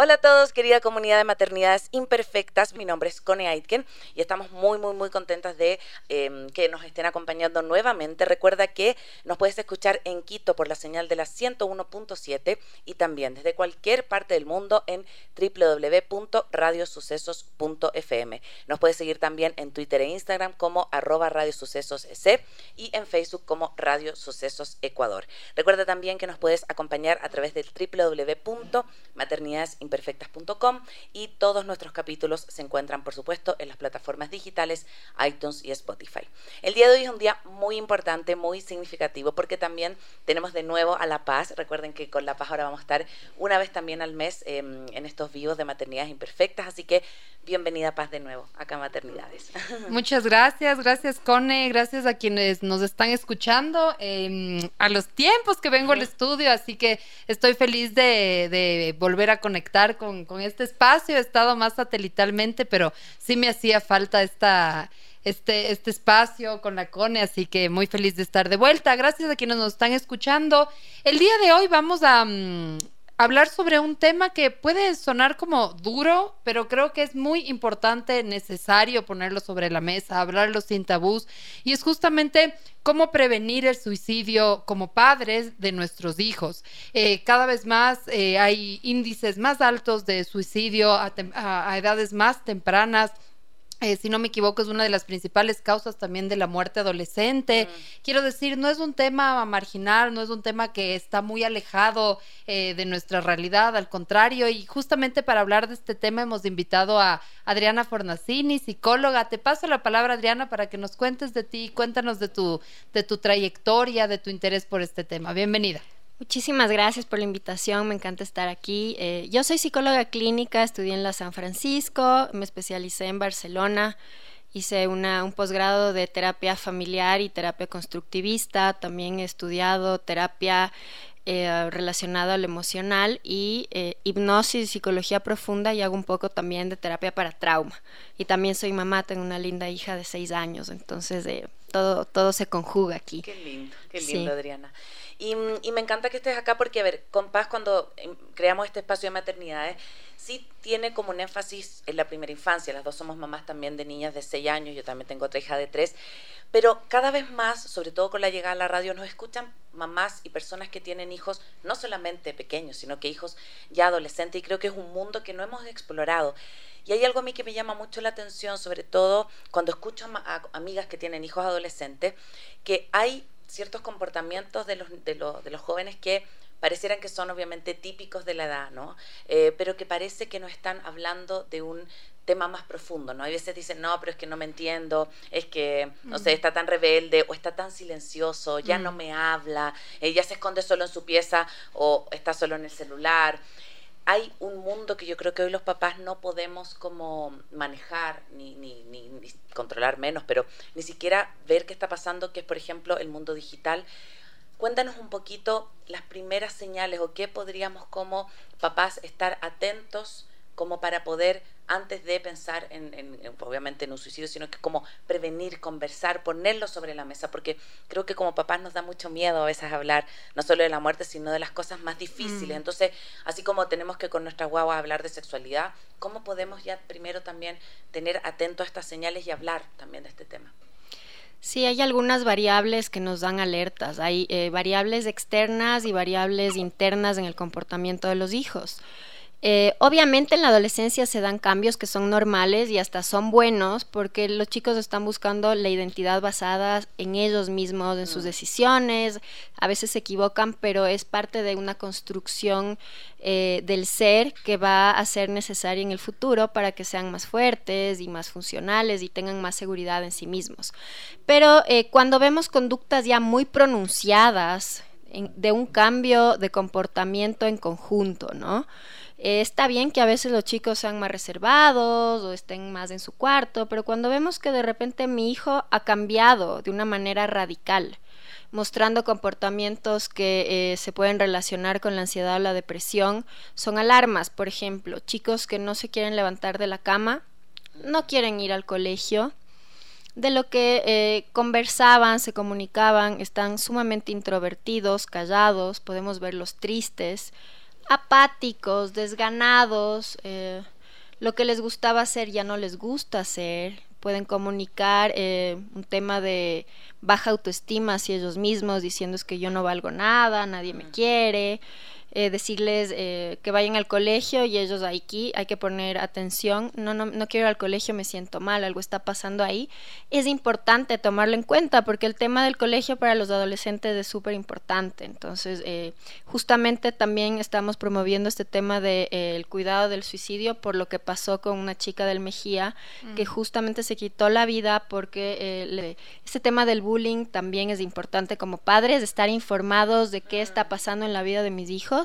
Hola a todos, querida comunidad de maternidades imperfectas. Mi nombre es Connie Aitken y estamos muy, muy, muy contentas de em, que nos estén acompañando nuevamente. Recuerda que nos puedes escuchar en Quito por la señal de la 101.7 y también desde cualquier parte del mundo en www.radiosucesos.fm. Nos puedes seguir también en Twitter e Instagram como arroba radiosucesosec y en Facebook como Radio Sucesos Ecuador. Recuerda también que nos puedes acompañar a través del www.maternidades imperfectas.com y todos nuestros capítulos se encuentran, por supuesto, en las plataformas digitales iTunes y Spotify. El día de hoy es un día muy importante, muy significativo, porque también tenemos de nuevo a La Paz. Recuerden que con La Paz ahora vamos a estar una vez también al mes em, en estos vivos de maternidades imperfectas, así que bienvenida Paz de nuevo acá a Maternidades. Muchas gracias, gracias Cone, gracias a quienes nos están escuchando em, a los tiempos que vengo al estudio, así que estoy feliz de volver a conectar con, este espacio. He estado más satelitalmente, pero sí me hacía falta esta, este, este espacio con la CONE, así que muy feliz de estar de vuelta. Gracias a quienes nos están escuchando. El día de hoy vamos a... Mm, hablar sobre un tema que puede sonar como duro, pero creo que es muy importante, necesario ponerlo sobre la mesa, hablarlo sin tabús, y es justamente cómo prevenir el suicidio como padres de nuestros hijos. Eh, cada vez más eh, hay índices más altos de suicidio a edades más tempranas eh, si no me equivoco, es una de las principales causas también de la muerte adolescente. Quiero decir, no es un tema marginal, no es un tema que está muy alejado eh, de nuestra realidad, al contrario, y justamente para hablar de este tema hemos invitado a Adriana Fornacini, psicóloga. Te paso la palabra, Adriana, para que nos cuentes de ti, cuéntanos de tu, de tu trayectoria, de tu interés por este tema. Bienvenida. Muchísimas gracias por la invitación, me encanta estar aquí. Eh, yo soy psicóloga clínica, estudié en la San Francisco, me especialicé en Barcelona, hice una, un posgrado de terapia familiar y terapia constructivista, también he estudiado terapia eh, relacionada al emocional y eh, hipnosis, psicología profunda y hago un poco también de terapia para trauma. Y también soy mamá, tengo una linda hija de seis años, entonces todo, todo se conjuga aquí. Qué lindo, qué lindo, Adriana. Y, me encanta que estés acá porque, a ver, con Paz, cuando em, creamos este espacio de maternidades, sí tiene como un énfasis en la primera infancia. Las dos somos mamás también de niñas de 6 años, yo también tengo otra hija de 3. Pero cada vez más, sobre todo con la llegada a la radio, nos escuchan mamás y personas que tienen hijos no solamente pequeños, sino que hijos ya adolescentes. Y creo que es un mundo que no hemos explorado. Y hay algo a mí que me llama mucho la atención, sobre todo cuando escucho a amigas que tienen hijos adolescentes, que hay ciertos comportamientos de los, de, los, de los jóvenes que parecieran que son obviamente típicos de la edad, ¿no? Eh, pero que parece que no están hablando de un tema más profundo, ¿no? Hay veces dicen, no, pero es que no me entiendo, es que, no sé, mm. está tan rebelde o está tan silencioso, ya no mm. me habla, eh, ya se esconde solo en su pieza o está solo en el celular hay un mundo que yo creo que hoy los papás no podemos como manejar ni, ni, ni, controlar menos, pero ni siquiera ver qué está pasando, que es por ejemplo el mundo digital. Cuéntanos un poquito las primeras señales o qué podríamos como papás estar atentos como para poder, antes de pensar en, obviamente en un suicidio, sino que como prevenir, conversar, ponerlo sobre la mesa, porque creo que como papás nos da mucho miedo a veces hablar, no solo de la muerte, sino de las cosas más difíciles. Mm. Entonces, así como tenemos que con nuestra guagua hablar de sexualidad, ¿cómo podemos ya primero también tener atento a estas señales y hablar también de este tema? Sí, hay algunas variables que nos dan alertas. Hay eh, variables externas y variables internas en el comportamiento de los hijos. Eh, obviamente en la adolescencia se dan cambios que son normales y hasta son buenos porque los chicos están buscando la identidad basada en ellos mismos, en sus mm. decisiones, a veces se equivocan, pero es parte de una construcción eh, del ser que va a ser necesaria en el futuro para que sean más fuertes y más funcionales y tengan más seguridad en sí mismos. Pero eh, cuando vemos conductas ya muy pronunciadas de un cambio de comportamiento en conjunto, ¿no? Eh, está bien que a veces los chicos sean más reservados o estén más en su cuarto, pero cuando vemos que de repente mi hijo ha cambiado de una manera radical, mostrando comportamientos que eh, se pueden relacionar con la ansiedad o la depresión, son alarmas. Por ejemplo, chicos que no se quieren levantar de la cama, no quieren ir al colegio, de lo que eh, conversaban, se comunicaban, están sumamente introvertidos, callados, podemos verlos tristes, apáticos, desganados, eh, lo que les gustaba hacer ya no les gusta hacer, pueden comunicar eh, un tema de baja autoestima hacia ellos mismos, diciendo es que yo no valgo nada, nadie me quiere, eh, decirles eh, que vayan al colegio y ellos aquí hay que poner atención, no, no, no quiero ir al colegio, me siento mal, algo está pasando ahí, es importante tomarlo en cuenta porque el tema del colegio para los adolescentes es súper importante. Entonces, eh, justamente también estamos promoviendo este tema del de, cuidado del suicidio por lo que pasó con una chica del Mejía que justamente se quitó la vida porque este tema del bullying también es importante como padres, estar informados de qué está pasando en la vida de mis hijos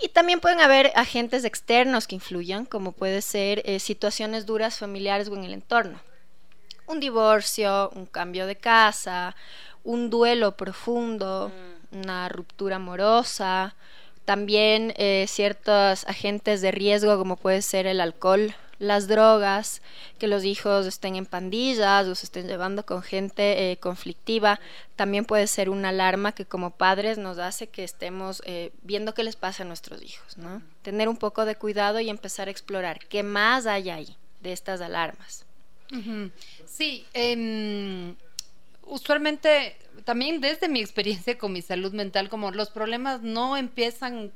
y también pueden haber agentes externos que influyan, como puede ser eh, situaciones duras familiares o en el entorno. Un divorcio, un cambio de casa, un duelo profundo, mm. una ruptura amorosa, también eh, ciertos agentes de riesgo como puede ser el alcohol, las drogas, que los hijos estén en pandillas o se estén llevando con gente eh, conflictiva, también puede ser una alarma que como padres nos hace que estemos eh, viendo qué les pasa a nuestros hijos, ¿no? Tener un poco de cuidado y empezar a explorar qué más hay ahí de estas alarmas. Sí, em, usualmente también desde mi experiencia con mi salud mental, como los problemas no empiezan,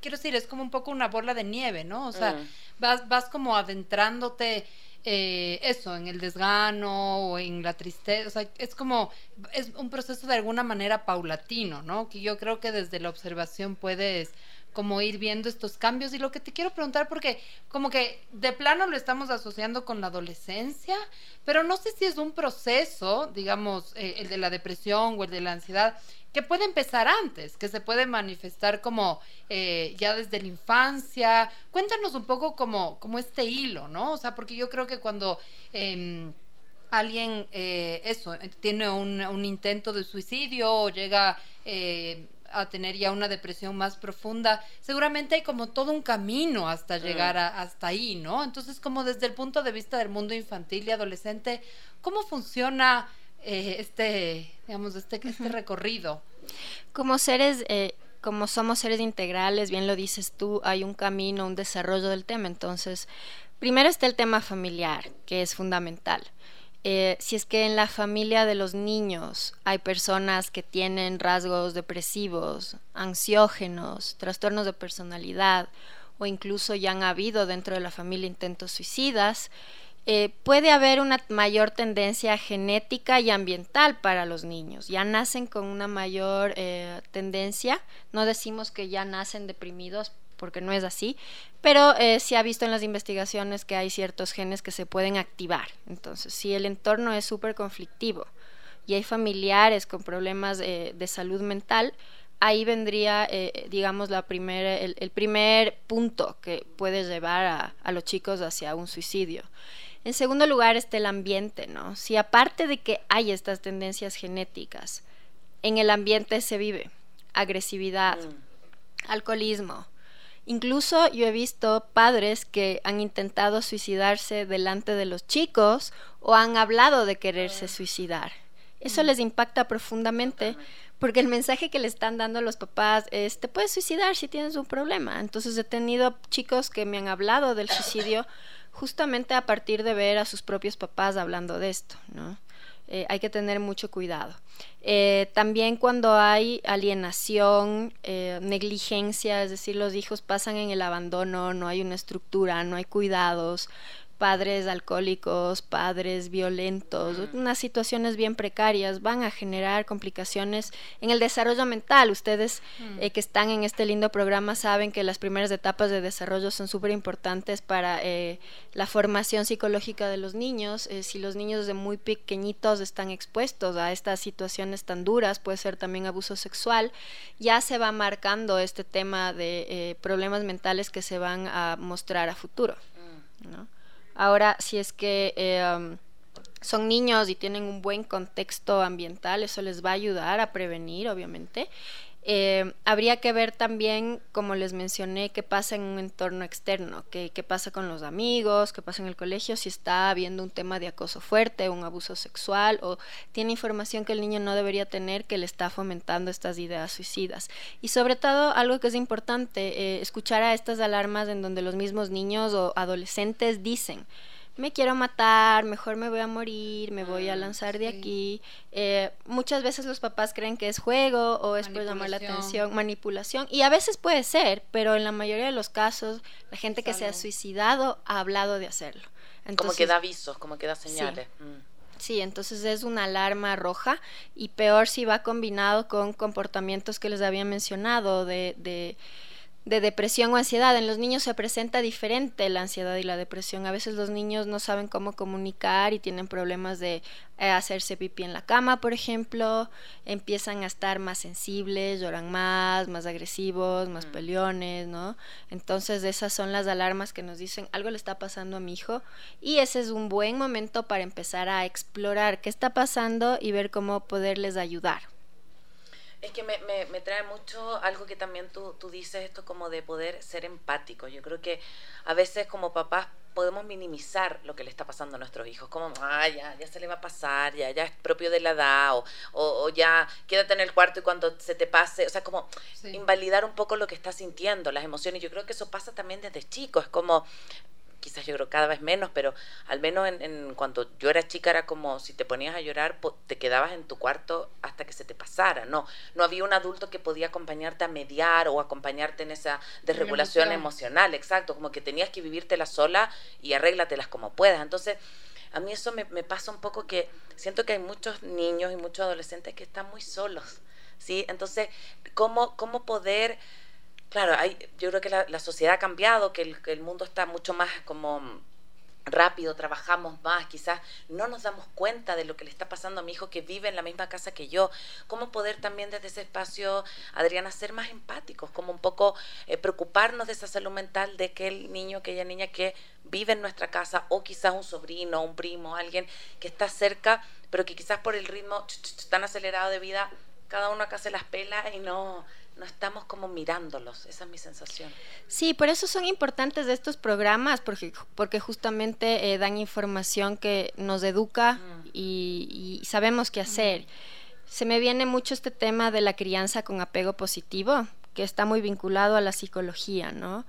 quiero decir, es como un poco una bola de nieve, ¿no? O sea, mm. vas, vas como adentrándote eh, eso, en el desgano o en la tristeza, o sea, es como, es un proceso de alguna manera paulatino, ¿no? Que yo creo que desde la observación puedes como ir viendo estos cambios. Y lo que te quiero preguntar, porque como que de plano lo estamos asociando con la adolescencia, pero no sé si es un proceso, digamos, eh, el de la depresión o el de la ansiedad, que puede empezar antes, que se puede manifestar como eh, ya desde la infancia. Cuéntanos un poco como, como este hilo, ¿no? O sea, porque yo creo que cuando... Em, alguien, eh, eso, tiene un, un, intento de suicidio o llega a tener ya una depresión más profunda, seguramente hay como todo un camino hasta llegar hasta ahí, ¿no? Entonces, como desde el punto de vista del mundo infantil y adolescente, ¿cómo funciona eh, este, digamos, este, este recorrido? Como seres... Eh, como somos seres integrales, bien lo dices tú, hay un camino, un desarrollo del tema. Entonces, primero está el tema familiar, que es fundamental. Eh, si es que en la familia de los niños hay personas que tienen rasgos depresivos, ansiógenos, trastornos de personalidad o incluso ya han habido dentro de la familia intentos suicidas, eh, puede haber una mayor tendencia genética y ambiental para los niños. Ya nacen con una mayor eh, tendencia, no decimos que ya nacen deprimidos porque no es así, pero eh, se ha visto en las investigaciones que hay ciertos genes que se pueden activar. Entonces, si el entorno es súper conflictivo y hay familiares con problemas eh, de salud mental, ahí vendría, eh, digamos, la el, primer punto que puede llevar a, a, los chicos hacia un suicidio. En segundo lugar está el ambiente, ¿no? Si aparte de que hay estas tendencias genéticas, en el ambiente se vive agresividad, mm. alcoholismo, Incluso yo he visto padres que han intentado suicidarse delante de los chicos o han hablado de quererse ah. suicidar. Eso mm. les impacta profundamente porque el mensaje que le están dando los papás es, te puedes suicidar si tienes un problema. Entonces he tenido chicos que me han hablado del suicidio justamente a partir de ver a sus propios papás hablando de esto, ¿no? Eh, hay que tener mucho cuidado. Eh, también cuando hay alienación, eh, negligencia, es decir, los hijos pasan en el abandono, no hay una estructura, no hay cuidados, padres alcohólicos, padres violentos, unas situaciones bien precarias van a generar complicaciones en el desarrollo mental. Ustedes eh, que están en este lindo programa saben que las primeras etapas de desarrollo son súper importantes para eh, la formación psicológica de los niños. Eh, si los niños de muy pequeñitos están expuestos a estas situaciones tan duras, puede ser también abuso sexual, ya se va marcando este tema de problemas mentales que se van a mostrar a futuro. ¿no? Ahora, si es que eh, son niños y tienen un buen contexto ambiental, eso les va a ayudar a prevenir, obviamente. Eh, habría que ver también, como les mencioné, qué pasa en un entorno externo, qué, qué, pasa con los amigos, qué pasa en el colegio, si está habiendo un tema de acoso fuerte, un abuso sexual o tiene información que el niño no debería tener que le está fomentando estas ideas suicidas. Y sobre todo, algo que es importante, eh, escuchar a estas alarmas en donde los mismos niños o adolescentes dicen, me quiero matar, mejor me voy a morir, me voy a ah, lanzar de aquí. Eh, muchas veces los papás creen que es juego o es por llamar la atención, manipulación, y a veces puede ser, pero en la mayoría de los casos la gente que se ha suicidado ha hablado de hacerlo. como que da avisos, como que da señales. Mm. Sí. entonces es una alarma roja y peor si va combinado con comportamientos que les había mencionado de, de de depresión o ansiedad. En los niños se presenta diferente la ansiedad y la depresión. A veces los niños no saben cómo comunicar y tienen problemas de eh, hacerse pipí en la cama, por ejemplo. Empiezan a estar más sensibles, lloran más, más agresivos, más mm. peleones, ¿no? Entonces esas son las alarmas que nos dicen algo le está pasando a mi hijo y ese es un buen momento para empezar a explorar qué está pasando y ver cómo poderles ayudar. Es que me, me, me, trae mucho algo que también tú, tú dices, esto como de poder ser empático. Yo creo que a veces como papás podemos minimizar lo que le está pasando a nuestros hijos, como, ah, ya, ya se le va a pasar, ya, ya es propio de la edad, o, o, ya quédate en el cuarto y cuando se te pase, o sea, como invalidar un poco lo que está sintiendo, las emociones. Yo creo que eso pasa también desde chico, es como, quizás yo creo cada vez menos, pero al menos en, en, cuando yo era chica era como si te ponías a llorar, te quedabas en tu cuarto hasta que se te pasara, no, no había un adulto que podía acompañarte a mediar o acompañarte en esa desregulación emocional, exacto, como que tenías que vivírtela sola y arréglatelas como puedas. Entonces, a mí eso me, me pasa un poco que siento que hay muchos niños y muchos adolescentes que están muy solos, ¿sí? Entonces, ¿cómo, cómo poder claro, yo creo que la, sociedad ha cambiado, que el, que el, mundo está mucho más como rápido, trabajamos más, quizás no nos damos cuenta de lo que le está pasando a mi hijo que vive en la misma casa que yo. ¿Cómo poder también desde ese espacio, Adriana, ser más empáticos? Como un poco eh, preocuparnos de esa salud mental de aquel niño, aquella niña que vive en nuestra casa o quizás un sobrino, un primo, alguien que está cerca, pero que quizás por el ritmo tan acelerado de vida, cada uno acá se las pela y no, no estamos como mirándolos, esa es mi sensación. Sí, por eso son importantes estos programas, porque, porque justamente eh, dan información que nos educa mm. y, sabemos qué hacer. Se me viene mucho este tema de la crianza con apego positivo, que está muy vinculado a la psicología, ¿no?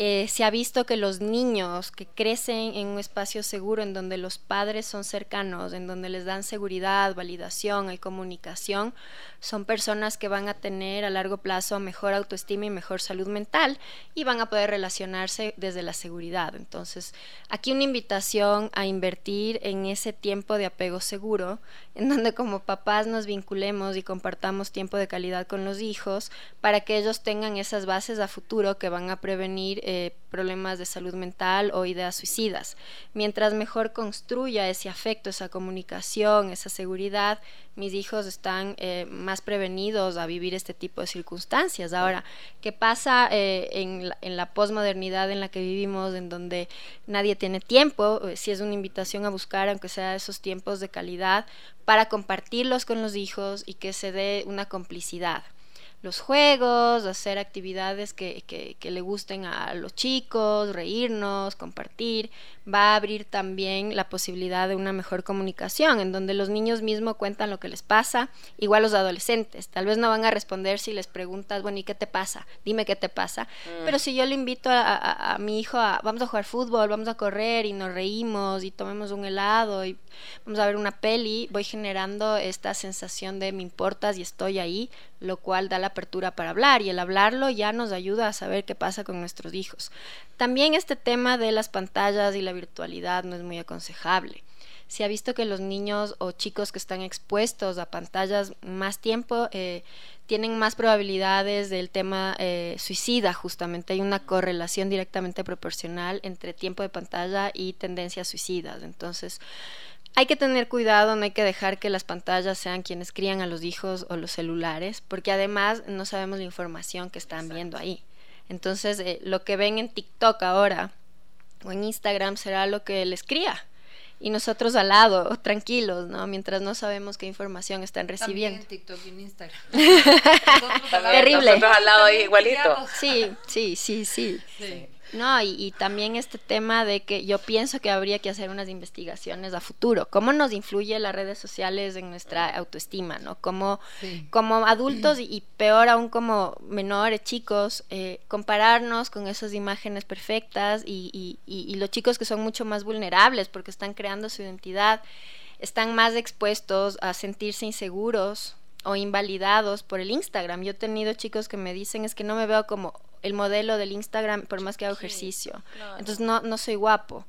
Eh, se ha visto que los niños que crecen en un espacio seguro, en donde los padres son cercanos, en donde les dan seguridad, validación y comunicación, son personas que van a tener a largo plazo mejor autoestima y mejor salud mental y van a poder relacionarse desde la seguridad. Entonces, aquí una invitación a invertir en ese tiempo de apego seguro, en donde como papás nos vinculemos y compartamos tiempo de calidad con los hijos para que ellos tengan esas bases a futuro que van a prevenir eh, problemas de salud mental o ideas suicidas. Mientras mejor construya ese afecto, esa comunicación, esa seguridad, mis hijos están eh, más prevenidos a vivir este tipo de circunstancias. Ahora, ¿qué pasa eh, en, la, en, la, posmodernidad en la que vivimos, en donde nadie tiene tiempo? Si es una invitación a buscar, aunque sea esos tiempos de calidad, para compartirlos con los hijos y que se dé una complicidad los juegos, hacer actividades que, que, que, le gusten a los chicos, reírnos, compartir. Va a abrir también la posibilidad de una mejor comunicación, en donde los niños mismos cuentan lo que les pasa, igual los adolescentes. Tal vez no van a responder si les preguntas, bueno, ¿y qué te pasa? Dime qué te pasa. Mm. Pero si yo le invito a, a, a, mi hijo a, vamos a jugar fútbol, vamos a correr y nos reímos y tomemos un helado y vamos a ver una peli, voy generando esta sensación de me importas y estoy ahí, lo cual da la apertura para hablar y el hablarlo ya nos ayuda a saber qué pasa con nuestros hijos. También este tema de las pantallas y la virtualidad no es muy aconsejable se ha visto que los niños o chicos que están expuestos a pantallas más tiempo eh, tienen más probabilidades del tema eh, suicida, justamente. Hay una correlación directamente proporcional entre tiempo de pantalla y tendencias suicidas. Entonces, hay que tener cuidado, no hay que dejar que las pantallas sean quienes crían a los hijos o los celulares, porque además no sabemos la información que están viendo ahí. Entonces, eh, lo que ven en TikTok ahora o en Instagram será lo que les cría y nosotros al lado, tranquilos, ¿no? Mientras no sabemos qué información están recibiendo. También en TikTok y en Instagram. Terrible. Nosotros al lado igualito. Sí, sí, sí, sí. sí. No, y, también este tema de que yo pienso que habría que hacer unas investigaciones a futuro. ¿Cómo nos influye las redes sociales en nuestra autoestima, no? Como, como adultos y, peor aún como menores, chicos, eh, compararnos con esas imágenes perfectas y, y los chicos que son mucho más vulnerables porque están creando su identidad, están más expuestos a sentirse inseguros o invalidados por el Instagram. Yo he tenido chicos que me dicen es que no me veo como el modelo del Instagram por más que hago ejercicio. Entonces no, no soy guapo.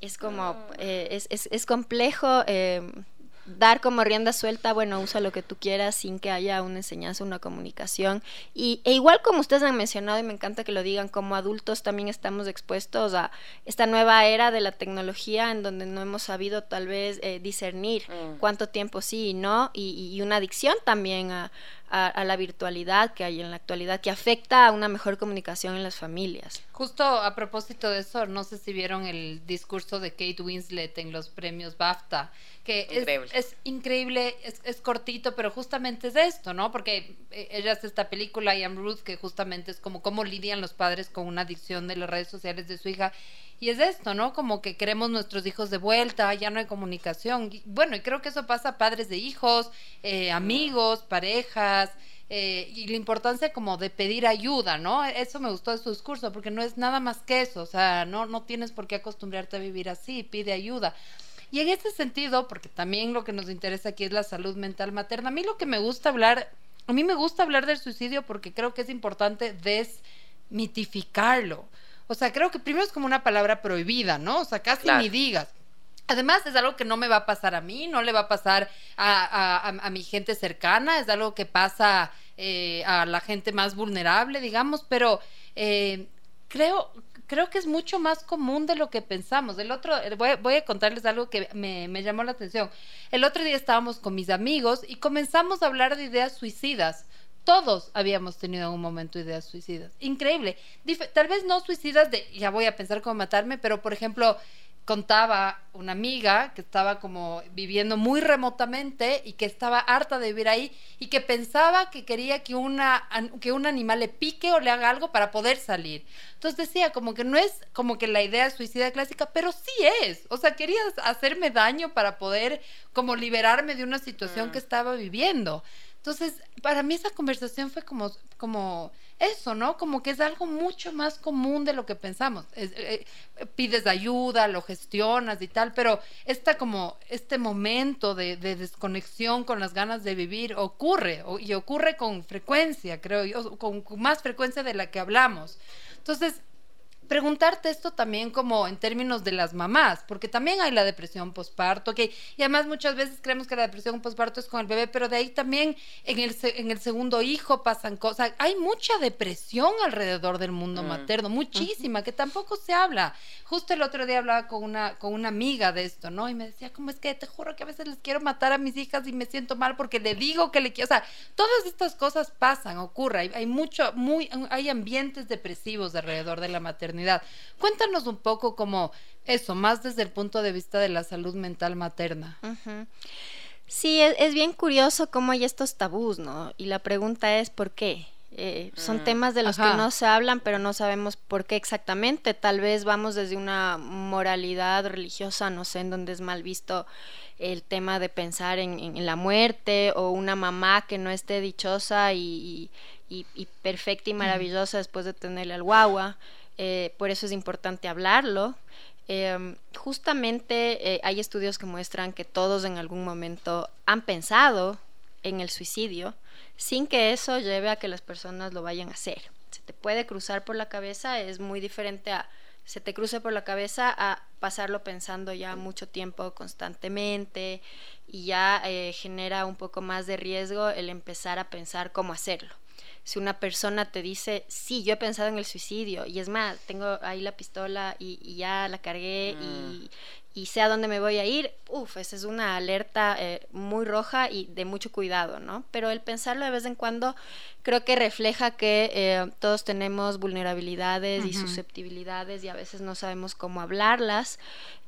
Es como, eh, es, es, es, complejo eh, dar como rienda suelta, bueno, usa lo que tú quieras sin que haya una enseñanza, una comunicación. Y, e igual como ustedes han mencionado, y me encanta que lo digan, como adultos también estamos expuestos a esta nueva era de la tecnología en donde no hemos sabido tal vez eh, discernir mm. cuánto tiempo sí y no, y, y una adicción también a, a, la virtualidad que hay en la actualidad, que afecta a una mejor comunicación en las familias. Justo a propósito de eso, no sé si vieron el discurso de Kate Winslet en los premios BAFTA, que Es, increíble, es, es, cortito, pero justamente es esto, ¿no? Porque eh, ella hace esta película, I Am Ruth, que justamente es como cómo lidian los padres con una adicción de las redes sociales de su hija. Y es esto, ¿no? Como que queremos nuestros hijos de vuelta, ya no hay comunicación. bueno, y creo que eso pasa a padres de hijos, eh, amigos, parejas. Eh, y la importancia como de pedir ayuda, ¿no? Eso me gustó de su discurso, porque no es nada más que eso, o sea, no, no tienes por qué acostumbrarte a vivir así, pide ayuda. Y en ese sentido, porque también lo que nos interesa aquí es la salud mental materna, a mí lo que me gusta hablar, a mí me gusta hablar del suicidio porque creo que es importante desmitificarlo. O sea, creo que primero es como una palabra prohibida, ¿no? O sea, casi ni digas. Además, es algo que no me va a pasar a mí, no le va a pasar a, mi gente cercana, es algo que pasa eh, a la gente más vulnerable, digamos, pero eh, creo, creo que es mucho más común de lo que pensamos. El otro, voy, voy a contarles algo que me, llamó la atención. El otro día estábamos con mis amigos y comenzamos a hablar de ideas suicidas todos habíamos tenido en un momento ideas suicidas. Increíble. tal vez no suicidas de ya voy a pensar cómo matarme, pero por ejemplo, contaba una amiga que estaba como viviendo muy remotamente y que estaba harta de vivir ahí y que pensaba que quería que, una, que un animal le pique o le haga algo para poder salir. Entonces decía, como que no es como que la idea suicida clásica, pero sí es. O sea, quería hacerme daño para poder como liberarme de una situación mm. que estaba viviendo. Entonces, para mí esa conversación fue como, como eso, ¿no? Como que es algo mucho más común de lo que pensamos. Eh, pides ayuda, lo gestionas y tal, pero esta como, este momento de, desconexión con las ganas de vivir ocurre, y ocurre con frecuencia, creo yo, con más frecuencia de la que hablamos. Entonces, preguntarte esto también como en términos de las mamás, porque también hay la depresión postparto, que y además muchas veces creemos que la depresión postparto es con el bebé, pero de ahí también en el, en el segundo hijo pasan cosas. Hay mucha depresión alrededor del mundo mm. materno, muchísima, que tampoco se habla. Justo el otro día hablaba con una, con una amiga de esto, ¿no? Y me decía, ¿cómo es que te juro que a veces les quiero matar a mis hijas y me siento mal porque le digo que le quiero, o sea, todas estas cosas pasan, ocurre, hay, hay mucho, muy, hay ambientes depresivos alrededor de la maternidad Cuéntanos un poco como eso, más desde el punto de vista de la salud mental materna. Sí, es, bien curioso cómo hay estos tabús, ¿no? Y la pregunta es, ¿por qué? Eh, son mm, temas de los que no se hablan, pero no sabemos por qué exactamente. Tal vez vamos desde una moralidad religiosa, no sé, en donde es mal visto el tema de pensar en, la muerte o una mamá que no esté dichosa y, perfecta y maravillosa después de tenerle al guagua. Eh, por eso es importante hablarlo. Em, justamente eh, hay estudios que muestran que todos en algún momento han pensado en el suicidio sin que eso lleve a que las personas lo vayan a hacer. Se te puede cruzar por la cabeza, es muy diferente a se te cruce por la cabeza a pasarlo pensando ya mucho tiempo constantemente y ya eh, genera un poco más de riesgo el empezar a pensar cómo hacerlo. Si una persona te dice, sí, yo he pensado en el suicidio y es más, tengo ahí la pistola y, ya la cargué y, mm. y sé a dónde me voy a ir, uff, esa es una alerta eh, muy roja y de mucho cuidado, ¿no? Pero el pensarlo de vez en cuando creo que refleja que eh, todos tenemos vulnerabilidades y susceptibilidades y a veces no sabemos cómo hablarlas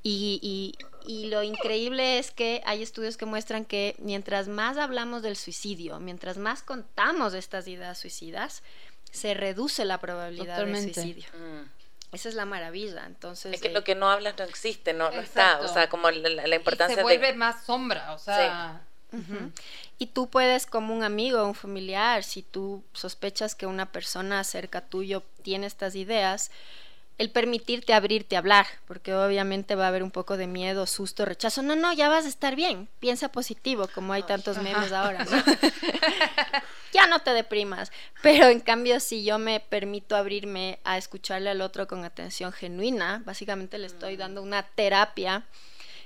y, y, lo increíble es que hay estudios que muestran que mientras más hablamos del suicidio, mientras más contamos estas ideas suicidas, se reduce la probabilidad de suicidio. Mm. Esa es la maravilla, entonces... Es que lo que no hablas no existe, no, está, o sea, como la, importancia y se vuelve más sombra, o sea... Y tú puedes, como un amigo, un familiar, si tú sospechas que una persona cerca tuyo tiene estas ideas, el permitirte abrirte a hablar, porque obviamente va a haber un poco de miedo, susto, rechazo. No, no, ya vas a estar bien. Piensa positivo, como hay tantos memes ahora. ya no te deprimas. Pero en cambio, si yo me permito abrirme a escucharle al otro con atención genuina, básicamente le estoy dando una terapia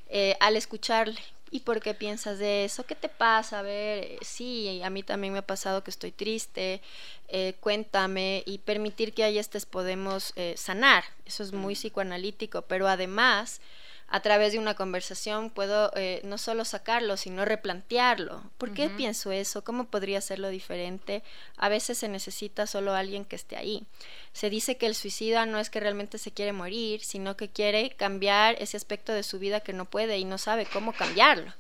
eh, al escucharle. ¿Y por qué piensas de eso? ¿Qué te pasa? A ver, sí, a mí también me ha pasado que estoy triste, eh, cuéntame y permitir que ahí estés podemos eh, sanar. Eso es muy psicoanalítico, pero además a través de una conversación puedo eh, no solo sacarlo, sino replantearlo. ¿Por qué pienso eso? ¿Cómo podría hacerlo diferente? A veces se necesita solo alguien que esté ahí. Se dice que el suicida no es que realmente se quiere morir, sino que quiere cambiar ese aspecto de su vida que no puede y no sabe cómo cambiarlo.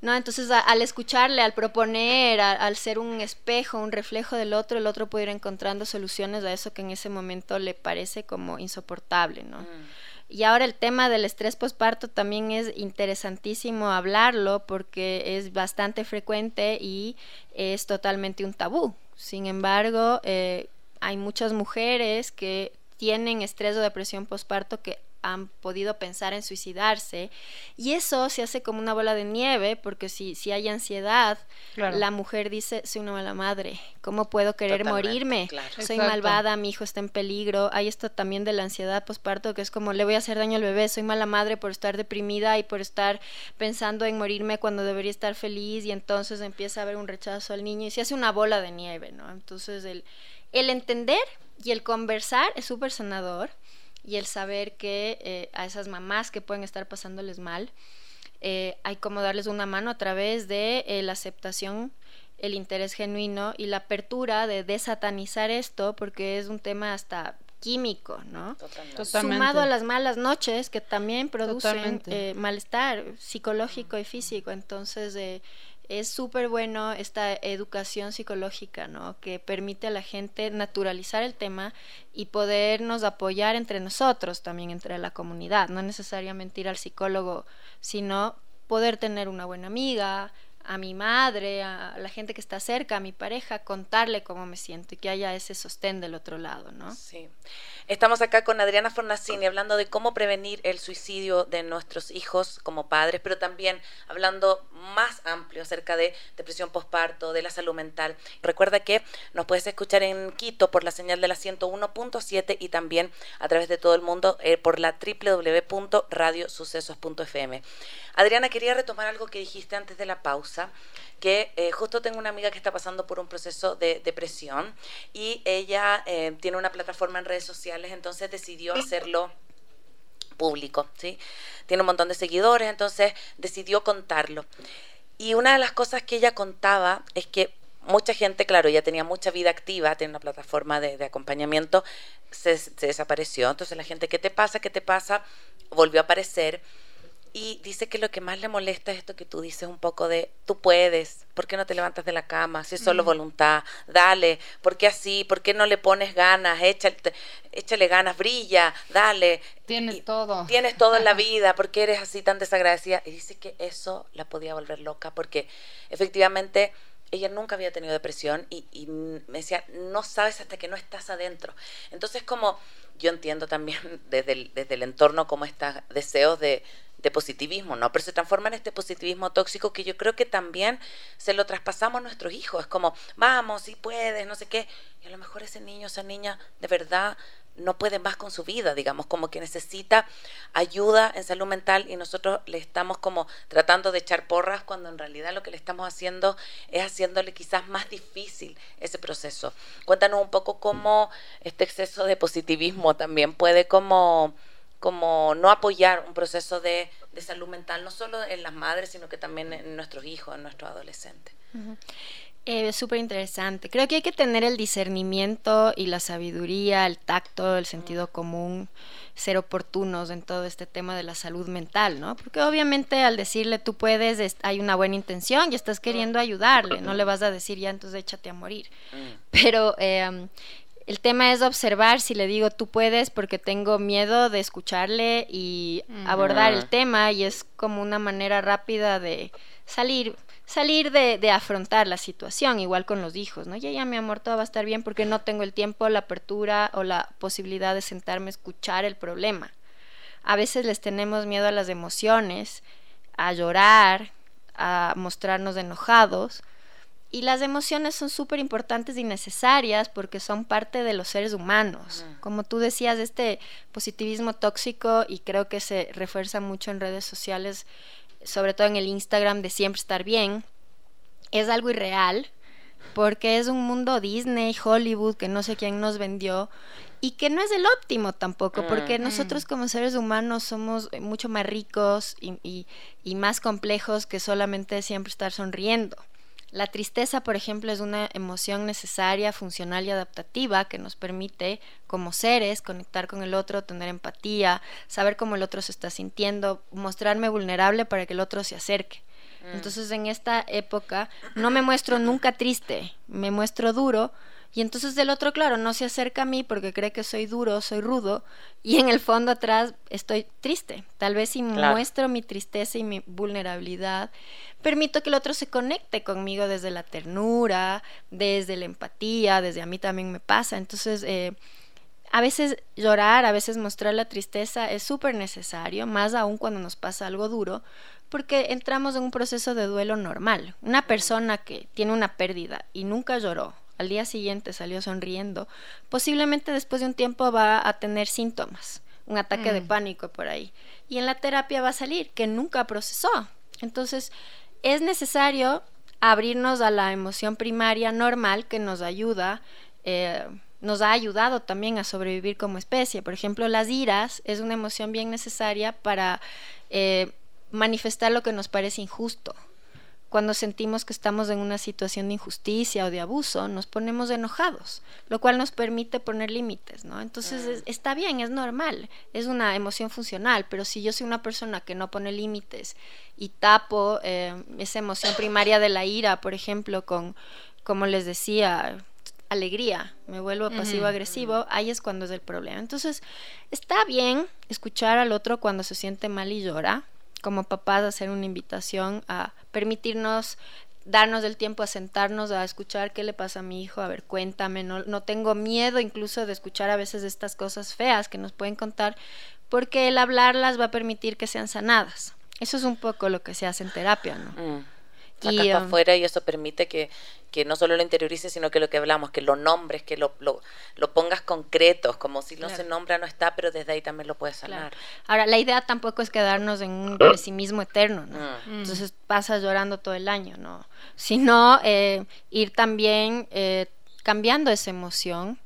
¿no? Entonces, al escucharle, al proponer, al ser un espejo, un reflejo del otro, el otro puede ir encontrando soluciones a eso que en ese momento le parece como insoportable, ¿no? Mm. Y ahora el tema del estrés postparto también es interesantísimo hablarlo porque es bastante frecuente y es totalmente un tabú. Sin embargo, eh, hay muchas mujeres que tienen estrés o depresión postparto que han podido pensar en suicidarse y eso se hace como una bola de nieve porque si, si hay ansiedad, la mujer dice, soy una mala madre, ¿cómo puedo querer morirme? Soy malvada, mi hijo está en peligro. Hay esto también de la ansiedad posparto que es como, le voy a hacer daño al bebé, soy mala madre por estar deprimida y por estar pensando en morirme cuando debería estar feliz y entonces empieza a haber un rechazo al niño y se hace una bola de nieve, ¿no? Entonces el, el entender y el conversar es súper sanador y el saber que eh, a esas mamás que pueden estar pasándoles mal, eh, hay como darles una mano a través de eh, la aceptación, el interés genuino y la apertura de desatanizar esto, porque es un tema hasta químico, ¿no? Totalmente. Sumado a las malas noches que también producen malestar psicológico y físico. Entonces, es súper bueno esta educación psicológica, ¿no? Que permite a la gente naturalizar el tema y podernos apoyar entre nosotros, también entre la comunidad. No necesariamente ir al psicólogo, sino poder tener una buena amiga, a mi madre, a la gente que está cerca, a mi pareja, contarle cómo me siento y que haya ese sostén del otro lado, ¿no? Sí. Estamos acá con Adriana Fornacini hablando de cómo prevenir el suicidio de nuestros hijos como padres, pero también hablando más amplio acerca de depresión postparto, de la salud mental. Recuerda que nos puedes escuchar en Quito por la señal de la 101.7 y también a través de todo el mundo eh, por la www.radiosucesos.fm. Adriana, quería retomar algo que dijiste antes de la pausa, que eh, justo tengo una amiga que está pasando por un proceso de depresión y ella eh, tiene una plataforma en redes sociales, entonces decidió hacerlo público, ¿sí? Tiene un montón de seguidores, entonces decidió contarlo. Y una de las cosas que ella contaba es que mucha gente, claro, ya tenía mucha vida activa, tiene una plataforma de, acompañamiento, se, se, desapareció. Entonces la gente, ¿qué te pasa? ¿Qué te pasa? Volvió a aparecer Y dice que lo que más le molesta es esto que tú dices un poco de, tú puedes, ¿por qué no te levantas de la cama? Si es solo voluntad, dale, ¿por qué así? ¿Por qué no le pones ganas? Échale, échale ganas, brilla, dale. Tienes todo. Tienes todo en la vida, ¿por qué eres así tan desagradecida? Y dice que eso la podía volver loca, porque efectivamente ella nunca había tenido depresión y, y, me decía, no sabes hasta que no estás adentro. Entonces, como yo entiendo también desde el, desde el entorno como estos deseos de, de positivismo, ¿no? Pero se transforma en este positivismo tóxico que yo creo que también se lo traspasamos a nuestros hijos. Es como, vamos, si puedes, no sé qué. Y a lo mejor ese niño, esa niña, de verdad no puede más con su vida, digamos, como que necesita ayuda en salud mental y nosotros le estamos como tratando de echar porras cuando en realidad lo que le estamos haciendo es haciéndole quizás más difícil ese proceso. Cuéntanos un poco cómo este exceso de positivismo también puede como como no apoyar un proceso de, salud mental, no solo en las madres, sino que también en nuestros hijos, en nuestros adolescentes. Es eh, súper interesante. Creo que hay que tener el discernimiento y la sabiduría, el tacto, el sentido común, ser oportunos en todo este tema de la salud mental, ¿no? Porque obviamente al decirle tú puedes, hay una buena intención y estás queriendo ayudarle, no le vas a decir ya entonces échate a morir. Pero eh, el tema es observar si le digo tú puedes porque tengo miedo de escucharle y abordar el tema y es como una manera rápida de salir salir de, de, afrontar la situación, igual con los hijos, ¿no? Ya, ya, mi amor, todo va a estar bien porque no tengo el tiempo, la apertura o la posibilidad de sentarme a escuchar el problema. A veces les tenemos miedo a las emociones, a llorar, a mostrarnos enojados, y las emociones son súper importantes y necesarias porque son parte de los seres humanos. Como tú decías, este positivismo tóxico, y creo que se refuerza mucho en redes sociales, sobre todo en el Instagram de siempre estar bien, es algo irreal porque es un mundo Disney, Hollywood, que no sé quién nos vendió y que no es el óptimo tampoco, porque nosotros como seres humanos somos mucho más ricos y, y más complejos que solamente siempre estar sonriendo. La tristeza, por ejemplo, es una emoción necesaria, funcional y adaptativa que nos permite, como seres, conectar con el otro, tener empatía, saber cómo el otro se está sintiendo, mostrarme vulnerable para que el otro se acerque. Mm. Entonces, en esta época no me muestro nunca triste, me muestro duro y entonces del otro, claro, no se acerca a mí porque cree que soy duro, soy rudo, y en el fondo atrás estoy triste. Tal vez si muestro mi tristeza y mi vulnerabilidad, permito que el otro se conecte conmigo desde la ternura, desde la empatía, desde a mí también me pasa. Entonces, eh, a veces llorar, a veces mostrar la tristeza es súper necesario, más aún cuando nos pasa algo duro, porque entramos en un proceso de duelo normal. Una persona que tiene una pérdida y nunca lloró, al día siguiente salió sonriendo, posiblemente después de un tiempo va a tener síntomas, un ataque de mm. pánico por ahí. Y en la terapia va a salir que nunca procesó. Entonces, es necesario abrirnos a la emoción primaria normal que nos ayuda, eh, nos ha ayudado también a sobrevivir como especie. Por ejemplo, las iras es una emoción bien necesaria para eh, manifestar lo que nos parece injusto cuando sentimos que estamos en una situación de injusticia o de abuso, nos ponemos enojados, lo cual nos permite poner límites, ¿no? Entonces está bien, es normal, es una emoción funcional, pero si yo soy una persona que no pone límites y tapo eh, esa emoción primaria de la ira, por ejemplo, con, como les decía, alegría, me vuelvo pasivo-agresivo, ahí es cuando es el problema. Entonces, está bien escuchar al otro cuando se siente mal y llora, como papás hacer una invitación a permitirnos darnos el tiempo a sentarnos a escuchar qué le pasa a mi hijo, a ver, cuéntame, no, no tengo miedo incluso de escuchar a veces estas cosas feas que nos pueden contar, porque el hablarlas va a permitir que sean sanadas. Eso es un poco lo que se hace en terapia, ¿no? Mm sacas para um, afuera y eso permite que, que, no solo lo interiorices, sino que lo que hablamos, que lo nombres, que lo, lo, lo pongas concretos, como si no se nombra, no está, pero desde ahí también lo puedes sanar. Ahora, la idea tampoco es quedarnos en un pesimismo eterno, ¿no? Mm. Entonces pasas llorando todo el año, ¿no? Sino eh, ir también eh, cambiando esa emoción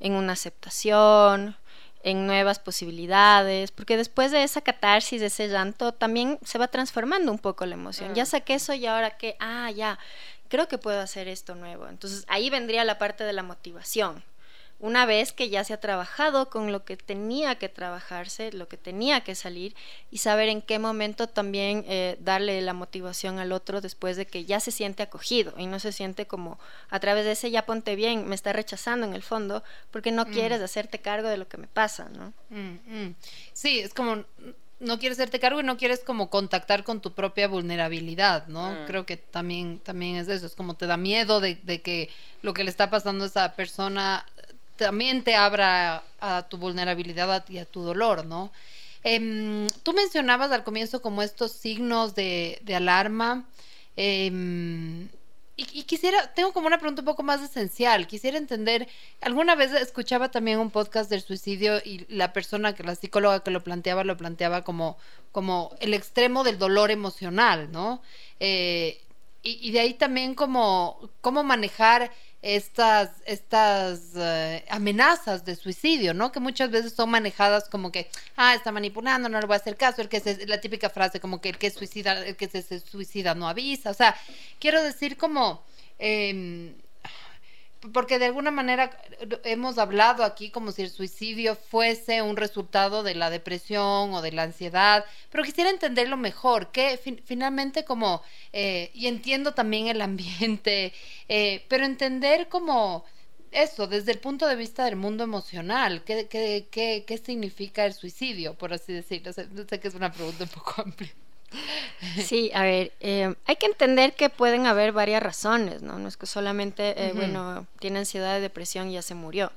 en una aceptación, en nuevas posibilidades, porque después de esa catarsis, de ese llanto, también se va transformando un poco la emoción. Ya mm. saqué eso y ahora que, ah, ya, creo que puedo hacer esto nuevo. Entonces ahí vendría la parte de la motivación. Una vez que ya se ha trabajado con lo que tenía que trabajarse, lo que tenía que salir y saber en qué momento también eh, darle la motivación al otro después de que ya se siente acogido y no se siente como a través de ese ya ponte bien, me está rechazando en el fondo porque no mm. quieres hacerte cargo de lo que me pasa, ¿no? Mm, mm. Sí, es como no quieres hacerte cargo y no quieres como contactar con tu propia vulnerabilidad, ¿no? Creo que también, también es eso, es como te da miedo de, de, que lo que le está pasando a esa persona también te abra a tu vulnerabilidad y a tu dolor, ¿no? Em, tú mencionabas al comienzo como estos signos de, alarma. Em, y, quisiera, tengo como una pregunta un poco más esencial. Quisiera entender, alguna vez escuchaba también un podcast del suicidio y la persona que, la psicóloga que lo planteaba, lo planteaba como, como el extremo del dolor emocional, ¿no? Eh, y, y, de ahí también como cómo manejar estas, estas eh, amenazas de suicidio, ¿no? Que muchas veces son manejadas como que, ah, está manipulando, no le voy a hacer caso, el que se, la típica frase como que el que suicida, el que se, suicida no avisa, o sea, quiero decir como, eh, porque de alguna manera hemos hablado aquí como si el suicidio fuese un resultado de la depresión o de la ansiedad, pero quisiera entenderlo mejor, que finalmente como, eh, y entiendo también el ambiente, eh, pero entender como eso, desde el punto de vista del mundo emocional, ¿qué, qué, qué, qué significa el suicidio, por así decirlo? sé que es una pregunta un poco amplia. Sí, a ver, eh, hay que entender que pueden haber varias razones, ¿no? No es que solamente, eh, bueno, tiene ansiedad, depresión y ya se murió.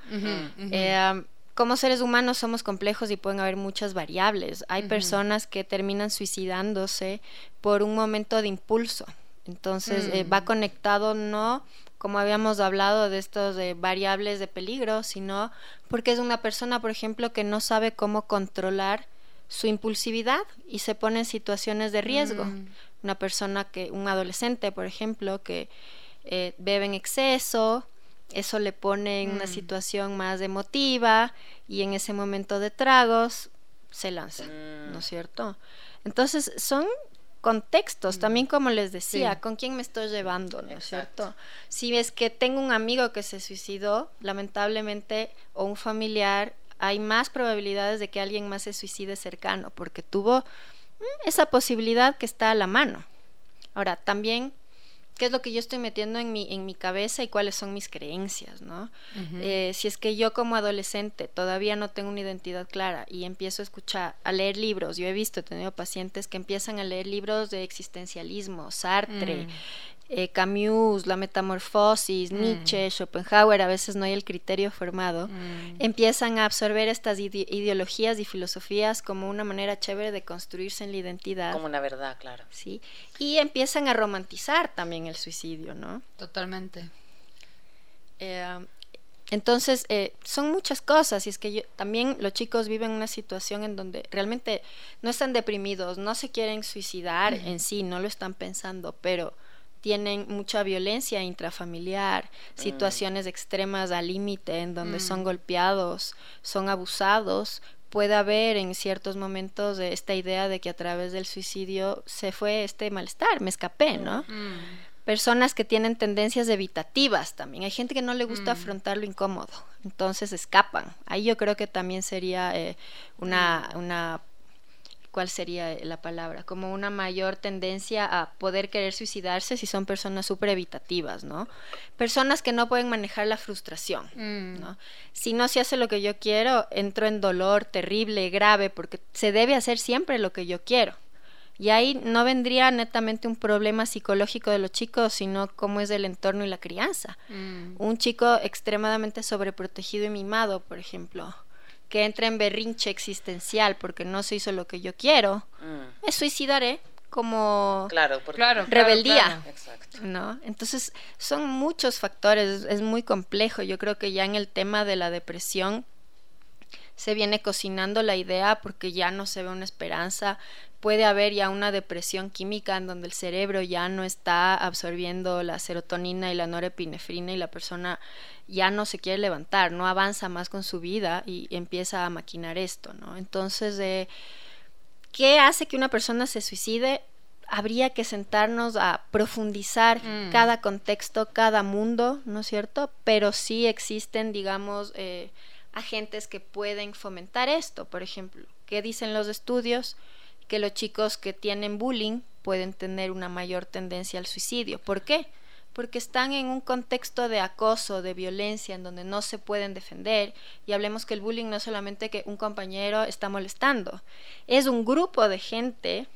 Eh, como seres humanos somos complejos y pueden haber muchas variables. Hay personas que terminan suicidándose por un momento de impulso. Entonces va mm. conectado no como habíamos hablado de estos de variables de peligro, sino porque es una persona, por ejemplo, que no sabe cómo controlar su impulsividad y se pone en situaciones de riesgo. Mm. Una persona que, un adolescente, por ejemplo, que eh, bebe en exceso, eso le pone en una mm. situación más emotiva y en ese momento de tragos se lanza, ¿no es mm. cierto? Entonces son contextos, también como les decía, con quién me estoy llevando, ¿no es cierto? Si es que tengo un amigo que se suicidó, lamentablemente, o un familiar, hay más probabilidades de que alguien más se suicide cercano, porque tuvo mm, esa posibilidad que está a la mano. Ahora, también, ¿qué es lo que yo estoy metiendo en mi, en mi cabeza y cuáles son mis creencias? ¿no? Eh, si es que yo como adolescente todavía no tengo una identidad clara y empiezo a escuchar, a leer libros, yo he visto, he tenido pacientes que empiezan a leer libros de existencialismo, Sartre, mm. Eh, Camus, la metamorfosis, mm. Nietzsche, Schopenhauer, a veces no hay el criterio formado, mm. empiezan a absorber estas ideologías y filosofías como una manera chévere de construirse en la identidad. Como una verdad, claro. Sí, y empiezan a romantizar también el suicidio, ¿no? Totalmente. Eh, entonces, eh, son muchas cosas y es que también los chicos viven una situación en donde realmente no están deprimidos, no se quieren suicidar en sí, no lo están pensando, pero tienen mucha violencia intrafamiliar, mm. situaciones extremas al límite en donde son mm. golpeados, son abusados. Puede haber en ciertos momentos esta idea de que a través del suicidio se fue este malestar, me escapé, ¿no? Mm. Personas que tienen tendencias evitativas también. Hay gente que no le gusta afrontar lo incómodo, entonces escapan. Ahí yo creo que también sería eh, una, una ¿cuál sería la palabra? Como una mayor tendencia a poder querer suicidarse si son personas súper evitativas, ¿no? Personas que no pueden manejar la frustración, mm. ¿no? Si no se hace lo que yo quiero, entro en dolor terrible, grave, porque se debe hacer siempre lo que yo quiero. Y ahí no vendría netamente un problema psicológico de los chicos, sino cómo es el entorno y la crianza. Mm. Un chico extremadamente sobreprotegido y mimado, por ejemplo, que entra en berrinche existencial porque no se hizo lo que yo quiero, mm. me suicidaré como claro, rebeldía. ¿no? Entonces, son muchos factores, es muy complejo. Yo creo que ya en el tema de la depresión se viene cocinando la idea porque ya no se ve una esperanza, puede haber ya una depresión química en donde el cerebro ya no está absorbiendo la serotonina y la norepinefrina y la persona ya no se quiere levantar, no avanza más con su vida y empieza a maquinar esto, ¿no? Entonces, eh, ¿qué hace que una persona se suicide? habría que sentarnos a profundizar Mm. cada contexto, cada mundo, ¿no es cierto? Pero sí existen, digamos, eh, agentes que pueden fomentar esto. Por ejemplo, ¿qué dicen los estudios? Que los chicos que tienen bullying pueden tener una mayor tendencia al suicidio. ¿Por qué? Porque están en un contexto de acoso, de violencia, en donde no se pueden defender. Y hablemos que el bullying no es solamente que un compañero está molestando, es un grupo de gente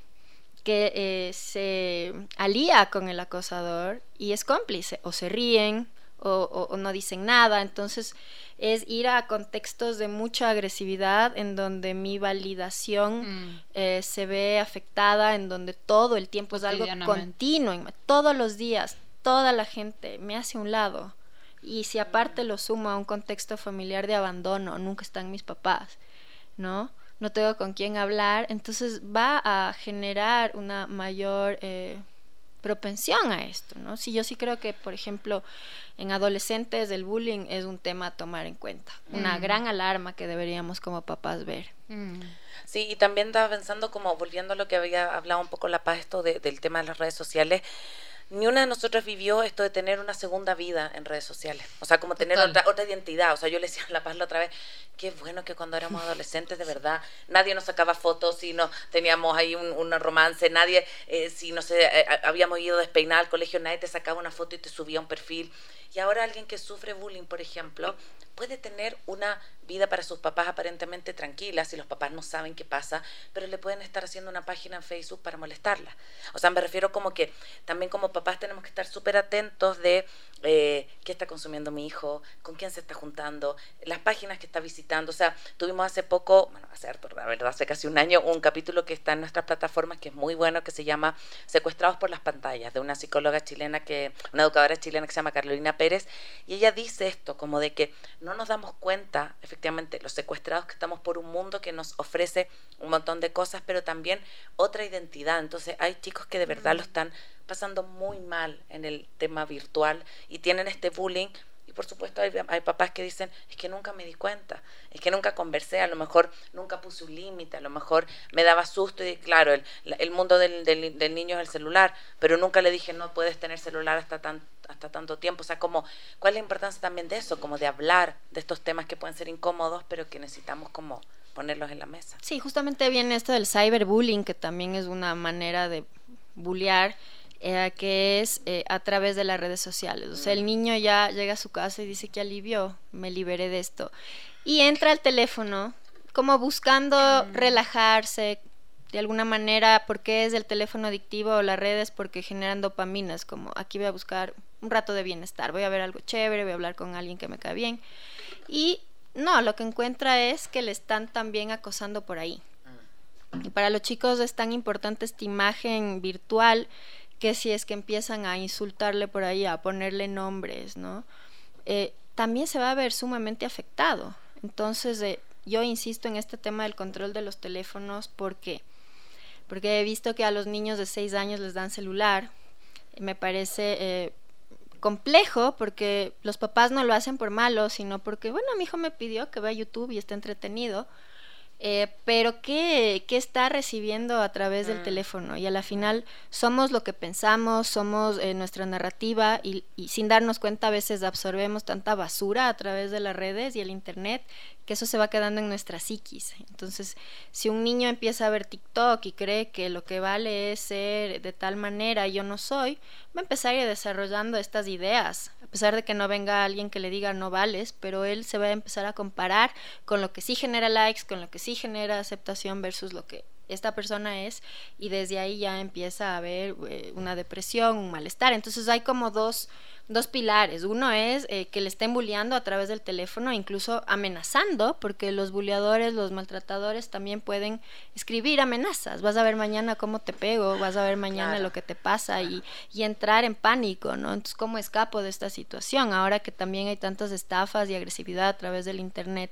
que eh, se alía con el acosador y es cómplice, o se ríen o, o- o no dicen nada, entonces es ir a contextos de mucha agresividad en donde mi validación Mm. eh, se ve afectada, en donde todo el tiempo es algo continuo, todos los días, toda la gente me hace un lado. Y si aparte lo sumo a un contexto familiar de abandono, nunca están mis papás, ¿no? No tengo con quién hablar, entonces va a generar una mayor eh, propensión a esto, ¿no? Si yo sí creo que, por ejemplo, en adolescentes el bullying es un tema a tomar en cuenta, una Mm. gran alarma que deberíamos como papás ver. Mm. Sí, y también estaba pensando como volviendo a lo que había hablado un poco La Paz, esto de- del tema de las redes sociales. Ni una de nosotros vivió esto de tener una segunda vida en redes sociales. O sea, como tener otra, otra identidad. O sea, yo le decía a La Paz la otra vez, qué bueno que cuando éramos adolescentes, de verdad, nadie nos sacaba fotos si no teníamos ahí un, un romance, nadie, eh, si no sé, eh, habíamos ido despeinada al colegio, nadie te sacaba una foto y te subía un perfil. Y ahora alguien que sufre bullying, por ejemplo, puede tener una vida para sus papás aparentemente tranquila, si los papás no saben qué pasa, pero le pueden estar haciendo una página en Facebook para molestarla. O sea, me refiero como que también como papás tenemos que estar súper atentos de eh, qué está consumiendo mi hijo, con quién se está juntando, las páginas que está visitando. O sea, tuvimos hace poco, bueno, hace harto, la verdad, hace casi un año, un capítulo que está en nuestras plataformas que es muy bueno, que se llama Secuestrados por las pantallas, de una psicóloga chilena que, una educadora chilena que se llama Carolina Pérez, y ella dice esto, como de que no nos damos cuenta, efectivamente, los secuestrados que estamos por un mundo que nos ofrece un montón de cosas, pero también otra identidad. Entonces hay chicos que de verdad lo están pasando muy mal en el tema virtual y tienen este bullying. Y por supuesto hay, papás que dicen, es que nunca me di cuenta, es que nunca conversé, a lo mejor nunca puse un límite, a lo mejor me daba susto y claro, el, el mundo del, del, del niño es el celular, pero nunca le dije, no puedes tener celular hasta, tan, hasta tanto tiempo. O sea, como, ¿cuál es la importancia también de eso? Como de hablar de estos temas que pueden ser incómodos, pero que necesitamos como ponerlos en la mesa. Sí, justamente viene esto del cyberbullying, que también es una manera de bullear, eh, que es eh, a través de las redes sociales. O sea, el niño ya llega a su casa y dice que alivió, me liberé de esto. Y entra al teléfono como buscando relajarse de alguna manera, porque es el teléfono adictivo o las redes, porque generan dopaminas, como aquí voy a buscar un rato de bienestar, voy a ver algo chévere, voy a hablar con alguien que me cae bien. Y no, lo que encuentra es que le están también acosando por ahí. Y para los chicos es tan importante esta imagen virtual que si es que empiezan a insultarle por ahí, a ponerle nombres, ¿no? Eh, también se va a ver sumamente afectado. Entonces, eh, yo insisto en este tema del control de los teléfonos porque porque he visto que a los niños de 6 años les dan celular. Me parece eh, complejo porque los papás no lo hacen por malo, sino porque, bueno, mi hijo me pidió que vea YouTube y esté entretenido. Eh, pero ¿qué, ¿qué, está recibiendo a través del Mm. teléfono? Y a la final somos lo que pensamos, somos eh, nuestra narrativa y, y, sin darnos cuenta a veces absorbemos tanta basura a través de las redes y el Internet que eso se va quedando en nuestra psiquis. Entonces, si un niño empieza a ver TikTok y cree que lo que vale es ser de tal manera yo no soy, va a empezar a ir desarrollando estas ideas, a pesar de que no venga alguien que le diga no vales, pero él se va a empezar a comparar con lo que sí genera likes, con lo que sí genera aceptación versus lo que esta persona es y desde ahí ya empieza a haber eh, una depresión, un malestar. Entonces hay como dos, dos pilares. Uno es eh, que le estén bulleando a través del teléfono, incluso amenazando, porque los bulleadores, los maltratadores también pueden escribir amenazas. Vas a ver mañana cómo te pego, vas a ver mañana Claro. lo que te pasa y, y entrar en pánico, ¿no? Entonces, ¿cómo escapo de esta situación? Ahora que también hay tantas estafas y agresividad a través del Internet,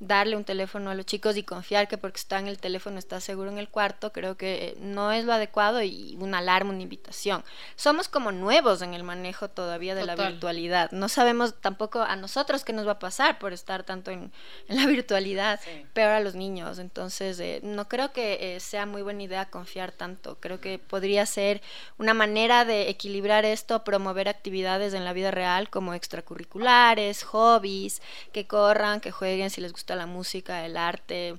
darle un teléfono a los chicos y confiar que porque está en el teléfono está seguro en el cuarto, creo que eh, no es lo adecuado y una alarma, una invitación. Somos como nuevos en el manejo todavía de la virtualidad. No sabemos tampoco a nosotros qué nos va a pasar por estar tanto en, la virtualidad, peor a los niños. Entonces, eh, no creo que eh, sea muy buena idea confiar tanto. Creo que podría ser una manera de equilibrar esto, promover actividades en la vida real como extracurriculares, hobbies, que corran, que jueguen si les gusta la música, el arte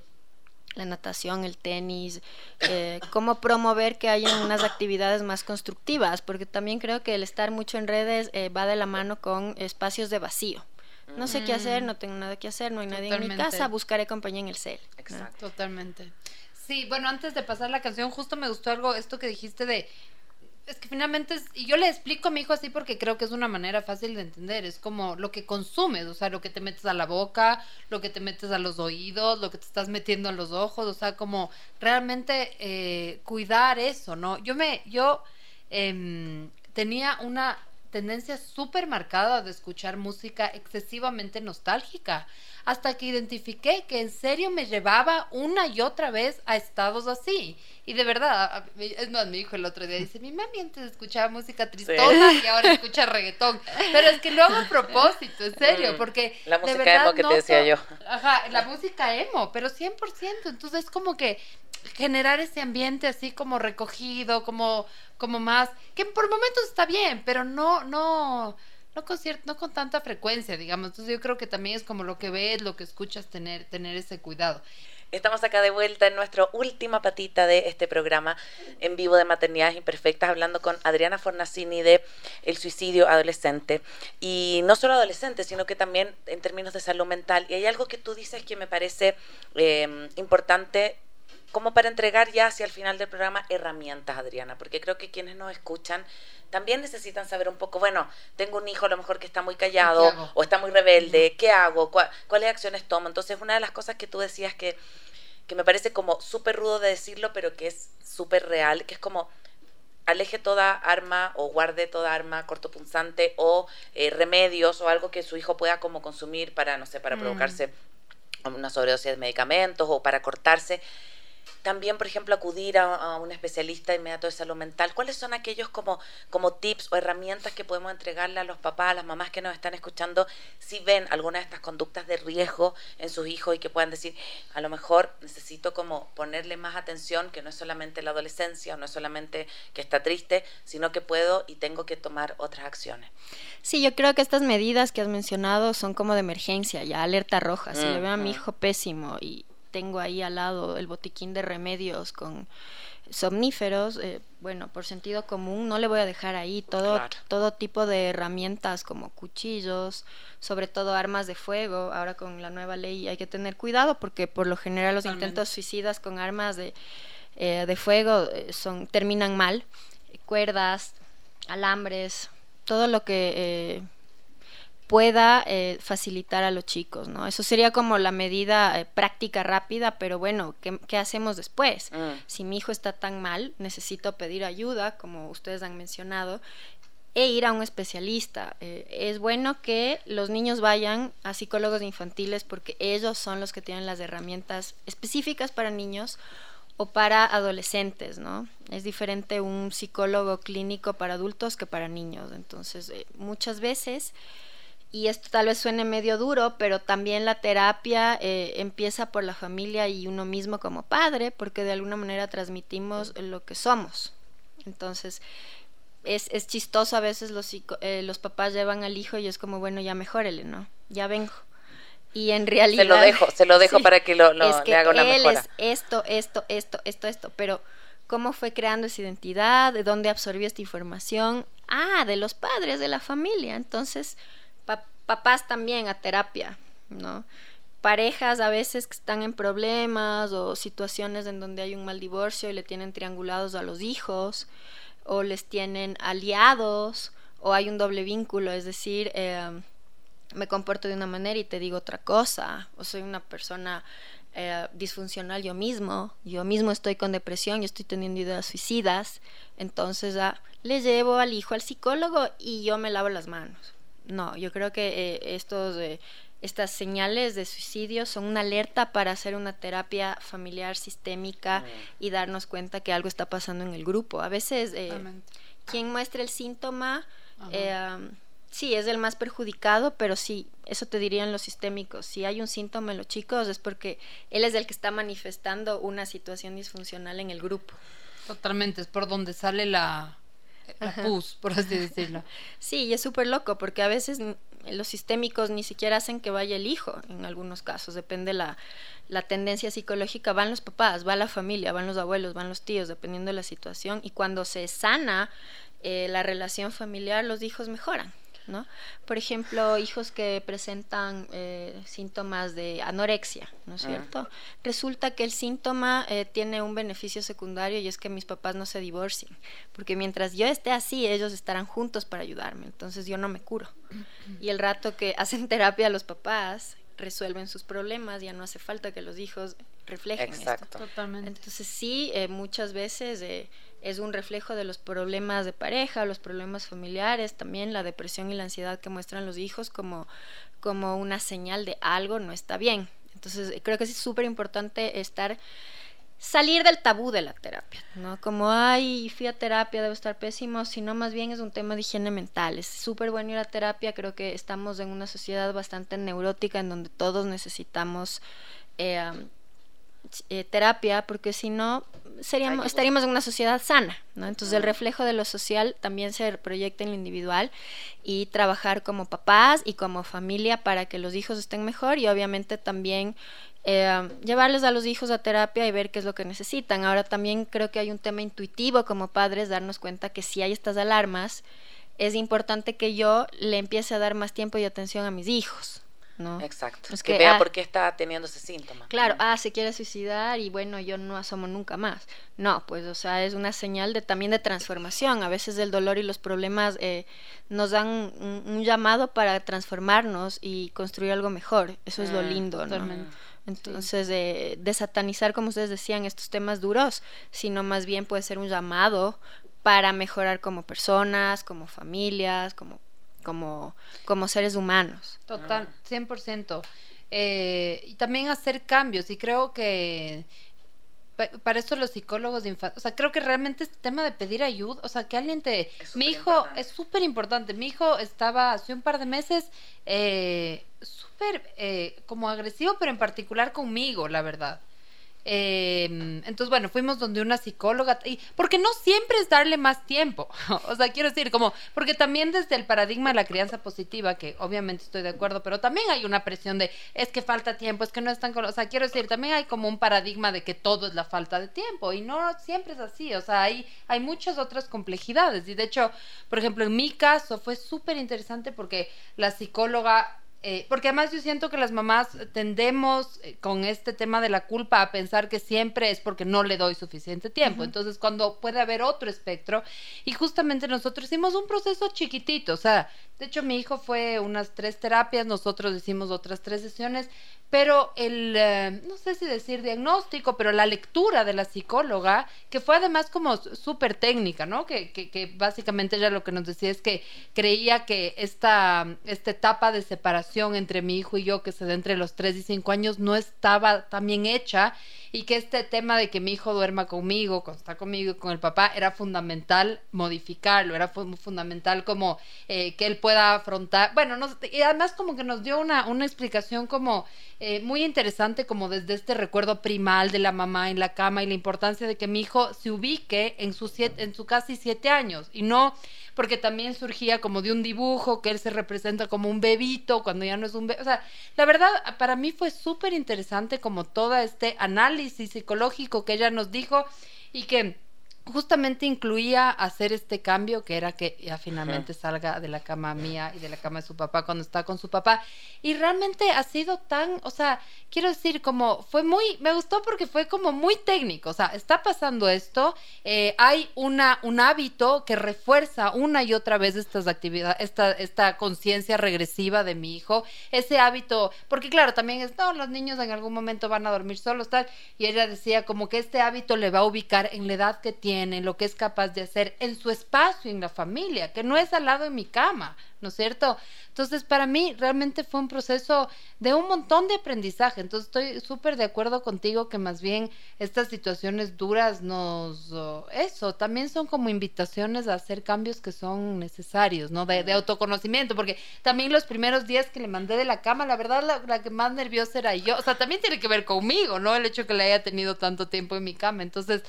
la natación, el tenis, eh, cómo promover que haya unas actividades más constructivas, porque también creo que el estar mucho en redes eh, va de la mano con espacios de vacío. No sé qué hacer, mm. no tengo nada que hacer, no hay nadie en mi casa, buscaré compañía en el cel. Exacto. Totalmente. Sí, bueno, antes de pasar la canción, justo me gustó algo, esto que dijiste de es que finalmente, es, y yo le explico a mi hijo así porque creo que es una manera fácil de entender, es como lo que consumes, o sea, lo que te metes a la boca, lo que te metes a los oídos, lo que te estás metiendo a los ojos, o sea, como realmente eh, cuidar eso, ¿no? Yo me, yo em, tenía una tendencia súper marcada de escuchar música excesivamente nostálgica hasta que identifiqué que en serio me llevaba una y otra vez a estados así. Y de verdad, es más, mi hijo el otro día dice, mi mami antes escuchaba música tristosa y ahora escucha reggaetón. Pero es que lo hago a propósito, en serio, mm, porque... La música emo que te decía yo. Ajá, la música emo, pero 100%. Entonces es como que generar ese ambiente así como recogido, como, como más, que por momentos está bien, pero no, no no con, no con tanta frecuencia, digamos. Entonces yo creo que también es como lo que ves, lo que escuchas, tener, tener ese cuidado. Estamos acá de vuelta en nuestra última patita de este programa en vivo de Maternidades Imperfectas, hablando con Adriana Fornacini de el suicidio adolescente. Y no solo adolescente, sino que también en términos de salud mental. Y hay algo que tú dices que me parece eh, importante como para entregar ya hacia el final del programa herramientas, Adriana, porque creo que quienes nos escuchan también necesitan saber un poco, bueno, tengo un hijo a lo mejor que está muy callado o está muy rebelde, ¿qué hago? ¿Cuáles acciones tomo? Entonces, una de las cosas que tú decías que, que me parece como súper rudo de decirlo, pero que es súper real, que es como aleje toda arma o guarde toda arma cortopunzante o eh, remedios o algo que su hijo pueda como consumir para, no sé, para mm. provocarse una sobredosis de medicamentos o para cortarse también, por ejemplo, acudir a, un especialista inmediato de salud mental. ¿Cuáles son aquellos como, como tips o herramientas que podemos entregarle a los papás, a las mamás que nos están escuchando, si ven alguna de estas conductas de riesgo en sus hijos y que puedan decir, a lo mejor necesito como ponerle más atención, que no es solamente la adolescencia, no es solamente que está triste, sino que puedo y tengo que tomar otras acciones? Sí, yo creo que estas medidas que has mencionado son como de emergencia, ya alerta roja. Si le veo a mi hijo pésimo y tengo ahí al lado el botiquín de remedios con somníferos, eh, bueno, por sentido común no le voy a dejar ahí todo, todo tipo de herramientas como cuchillos, sobre todo armas de fuego. Ahora con la nueva ley hay que tener cuidado porque por lo general los intentos suicidas con armas de, eh, de fuego eh, son, terminan mal. Cuerdas, alambres, todo lo que pueda eh, facilitar a los chicos, ¿no? Eso sería como la medida eh, práctica rápida, pero bueno, ¿qué, hacemos después? Mm. Si mi hijo está tan mal, necesito pedir ayuda, como ustedes han mencionado, e ir a un especialista. Eh, es bueno que los niños vayan a psicólogos infantiles porque ellos son los que tienen las herramientas específicas para niños o para adolescentes, ¿no? Es diferente un psicólogo clínico para adultos que para niños. Entonces, muchas veces y esto tal vez suene medio duro, pero también la terapia eh, empieza por la familia y uno mismo como padre, porque de alguna manera transmitimos lo que somos. Entonces, es, es chistoso a veces los, eh, los papás llevan al hijo y es como, bueno, ya mejórele, ¿no? Ya vengo. Y en realidad... Se lo dejo, se lo dejo para que lo, es que le haga una él Es esto, esto, esto, esto, esto, pero cómo fue creando esa identidad, de dónde absorbió esta información. Ah, de los padres, de la familia. Entonces papás también a terapia, ¿no? Parejas a veces que están en problemas o situaciones en donde hay un mal divorcio y le tienen triangulados a los hijos o les tienen aliados o hay un doble vínculo, es decir, em, me comporto de una manera y te digo otra cosa, o soy una persona eh, disfuncional yo mismo, yo mismo estoy con depresión y estoy teniendo ideas suicidas, entonces ah, le llevo al hijo al psicólogo y yo me lavo las manos. No, yo creo que eh, estos, eh, estas señales de suicidio son una alerta para hacer una terapia familiar sistémica mm. y darnos cuenta que algo está pasando en el grupo. A veces eh, quien muestra el síntoma sí, es el más perjudicado, pero sí, eso te dirían los sistémicos. Si hay un síntoma en los chicos es porque él es el que está manifestando una situación disfuncional en el grupo. Totalmente, es por donde sale la, la pus, por así decirlo. Sí, y es súper loco porque a veces los sistémicos ni siquiera hacen que vaya el hijo, en algunos casos, depende la, la tendencia psicológica, van los papás, va la familia, van los abuelos, van los tíos, dependiendo de la situación, y cuando se sana eh, la relación familiar, los hijos mejoran. ¿No? Por ejemplo, hijos que presentan eh, síntomas de anorexia, ¿no es ah. cierto? Resulta que el síntoma eh, tiene un beneficio secundario y es que mis papás no se divorcien, porque mientras yo esté así, ellos estarán juntos para ayudarme, entonces yo no me curo. Y el rato que hacen terapia los papás, resuelven sus problemas, ya no hace falta que los hijos reflejen Exacto. Totalmente. Entonces sí, eh, muchas veces es un reflejo de los problemas de pareja, los problemas familiares, también la depresión y la ansiedad que muestran los hijos como, como una señal de algo no está bien. Entonces creo que es súper importante estar salir del tabú de la terapia, ¿no? Como, ay, fui a terapia, debo estar pésimo, sino más bien es un tema de higiene mental. Es súper bueno ir a terapia, creo que estamos en una sociedad bastante neurótica en donde todos necesitamos eh, eh, terapia, porque si no, seríamos, estaríamos en una sociedad sana, ¿no? Entonces el reflejo de lo social también se proyecta en lo individual y trabajar como papás y como familia para que los hijos estén mejor y obviamente también eh, llevarles a los hijos a terapia y ver qué es lo que necesitan. Ahora también creo que hay un tema intuitivo como padres, darnos cuenta que si hay estas alarmas, es importante que yo le empiece a dar más tiempo y atención a mis hijos. ¿No? Exacto. Que, vea ah, por qué está teniendo ese síntoma. Claro, ah, se quiere suicidar y bueno, yo no asomo nunca más. No, pues, o sea, es una señal de también de transformación. A veces el dolor y los problemas eh, nos dan un, llamado para transformarnos y construir algo mejor. Eso es lo mm, lindo, ¿no? Entonces, de desatanizar, como ustedes decían, estos temas duros, sino más bien puede ser un llamado para mejorar como personas, como familias, como, como, como seres humanos. Total, 100%. Eh, y también hacer cambios, y creo que para eso los psicólogos de infancia, o sea, creo que realmente este tema de pedir ayuda, o sea, que alguien te... Mi hijo es súper importante, mi hijo estaba hace un par de meses eh, súper eh, como agresivo, pero en particular conmigo, la verdad. Em, entonces, bueno, fuimos donde una psicóloga, y porque no siempre es darle más tiempo, o sea, quiero decir, como, porque también desde el paradigma de la crianza positiva, que obviamente estoy de acuerdo, pero también hay una presión de, es que falta tiempo, es que no están con, o sea, quiero decir, también hay como un paradigma de que todo es la falta de tiempo, y no siempre es así, o sea, hay, hay muchas otras complejidades, y de hecho, por ejemplo, en mi caso fue súper interesante porque la psicóloga eh, porque además yo siento que las mamás tendemos eh, con este tema de la culpa a pensar que siempre es porque no le doy suficiente tiempo. Entonces, cuando puede haber otro espectro, y justamente nosotros hicimos un proceso chiquitito, o sea, de hecho mi hijo fue unas tres terapias, nosotros hicimos otras tres sesiones, pero el, eh, no sé si decir diagnóstico, pero la lectura de la psicóloga, que fue además como súper técnica, ¿no? Que, que, básicamente ella lo que nos decía es que creía que esta, esta etapa de separación entre mi hijo y yo, que se da entre los 3 y 5 años, no estaba tan bien hecha y que este tema de que mi hijo duerma conmigo, cuando está conmigo y con el papá, era fundamental modificarlo, era fundamental como eh, que él pueda afrontar, bueno, y además como que nos dio una, una explicación como eh, muy interesante como desde este recuerdo primal de la mamá en la cama y la importancia de que mi hijo se ubique en su, siete, en su casi siete años y no porque también surgía como de un dibujo que él se representa como un bebito cuando ya no es un bebé. O sea, la verdad, para mí fue súper interesante como todo este análisis psicológico que ella nos dijo y que justamente incluía hacer este cambio que era que ya finalmente salga de la cama mía y de la cama de su papá cuando está con su papá. Y realmente ha sido tan, o sea, quiero decir como fue muy, me gustó porque fue como muy técnico, o sea, está pasando esto, eh, hay una un hábito que refuerza una y otra vez estas actividades, esta esta conciencia regresiva de mi hijo, ese hábito, porque claro, también es, no, los niños en algún momento van a dormir solos tal y ella decía como que este hábito le va a ubicar en la edad que tiene en lo que es capaz de hacer en su espacio, en la familia, que no es al lado de mi cama, ¿no es cierto? Entonces, para mí realmente fue un proceso de un montón de aprendizaje. Entonces, estoy súper de acuerdo contigo que más bien estas situaciones duras nos, eso, también son como invitaciones a hacer cambios que son necesarios, ¿no? De, de autoconocimiento, porque también los primeros días que le mandé de la cama, la verdad, la, la, que más nerviosa era yo. O sea, también tiene que ver conmigo, ¿no? El hecho que le haya tenido tanto tiempo en mi cama. Entonces,